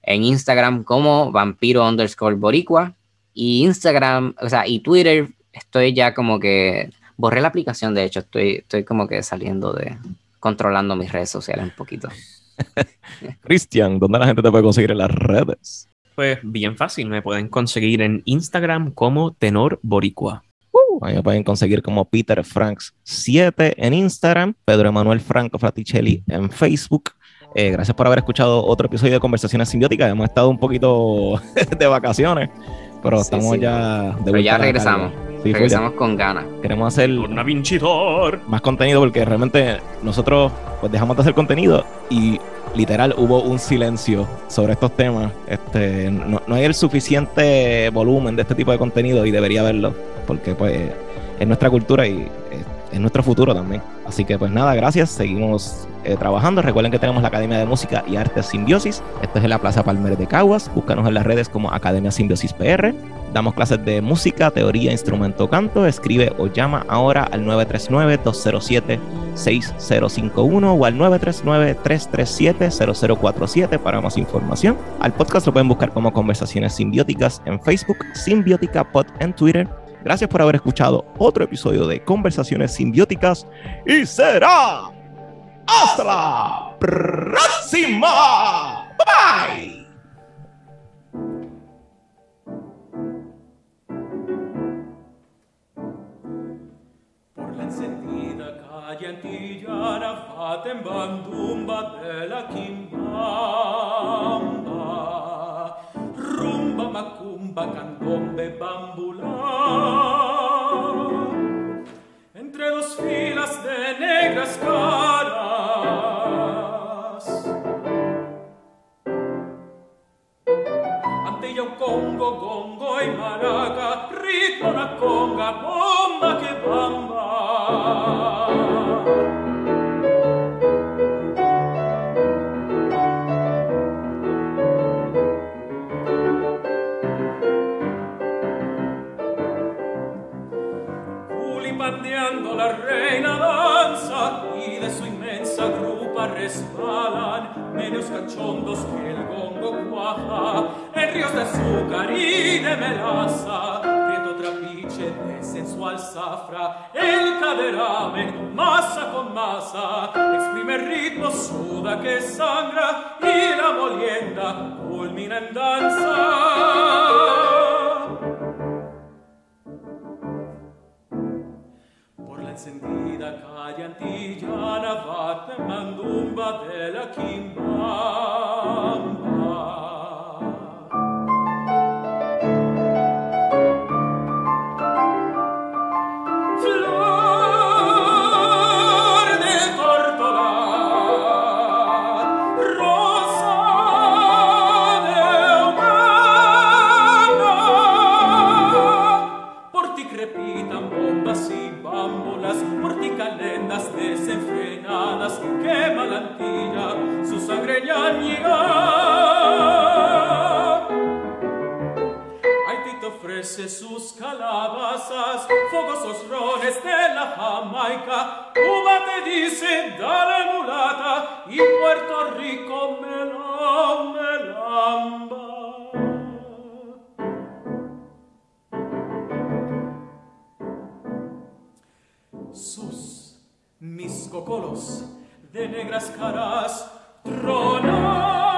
S4: en Instagram como vampiro underscore boricua, y Instagram, o sea, y Twitter, estoy ya como que, borré la aplicación, de hecho, estoy, estoy como que saliendo de, controlando mis redes sociales un poquito.
S2: Cristian, ¿dónde la gente te puede conseguir en las redes?
S3: Pues bien fácil, me pueden conseguir en Instagram como Tenor Boricua.
S2: Ahí me pueden conseguir como Peter Franks 7 en Instagram, Pedro Emanuel Franco Fraticelli en Facebook. Eh, gracias por haber escuchado otro episodio de Conversaciones Simbióticas. Hemos estado un poquito de vacaciones, pero estamos ya
S4: de Pero ya regresamos. regresamos con ganas.
S2: Queremos hacer más contenido porque realmente nosotros pues dejamos de hacer contenido y literal hubo un silencio sobre estos temas. Este, no, no hay el suficiente volumen de este tipo de contenido y debería haberlo porque pues es nuestra cultura y es, nuestro futuro también. Así que pues nada, gracias, seguimos eh, trabajando. Recuerden que tenemos la Academia de Música y Artes Simbiosis. Esto es en la Plaza Palmer de Caguas. Búscanos en las redes como Academia Simbiosis PR. Damos clases de música, teoría, instrumento, canto. Escribe o llama ahora al 939-207-6051 o al 939-337-0047 para más información. Al podcast lo pueden buscar como Conversaciones Simbióticas en Facebook, Simbiótica Pod en Twitter Gracias por haber escuchado otro episodio de Conversaciones Simbióticas y será hasta la próxima. Bye.
S1: Por la encendida calle antillana, faten bandumba de la quimbamba, macumba, candombe, bambulá. Entre dos filas de negras caras. Ante un congo, gongo y maraca, ritmo una conga, bomba que bamba.
S5: Zarandeando la reina danza y de su inmensa grupa resbalan menos cachondos que el gongo cuaja. En ríos de azúcar y de melaza prieto trapiche de sensual zafra. El caderamen masa con masa exprime ritmo suda que sangra y la molienda culmina en danza la calle antigiana fatta mandumba della chimba. Jamaica, Cuba te dice, dale mulata, y Puerto Rico me la, melamba. Sus mis cocolos de negras caras tronan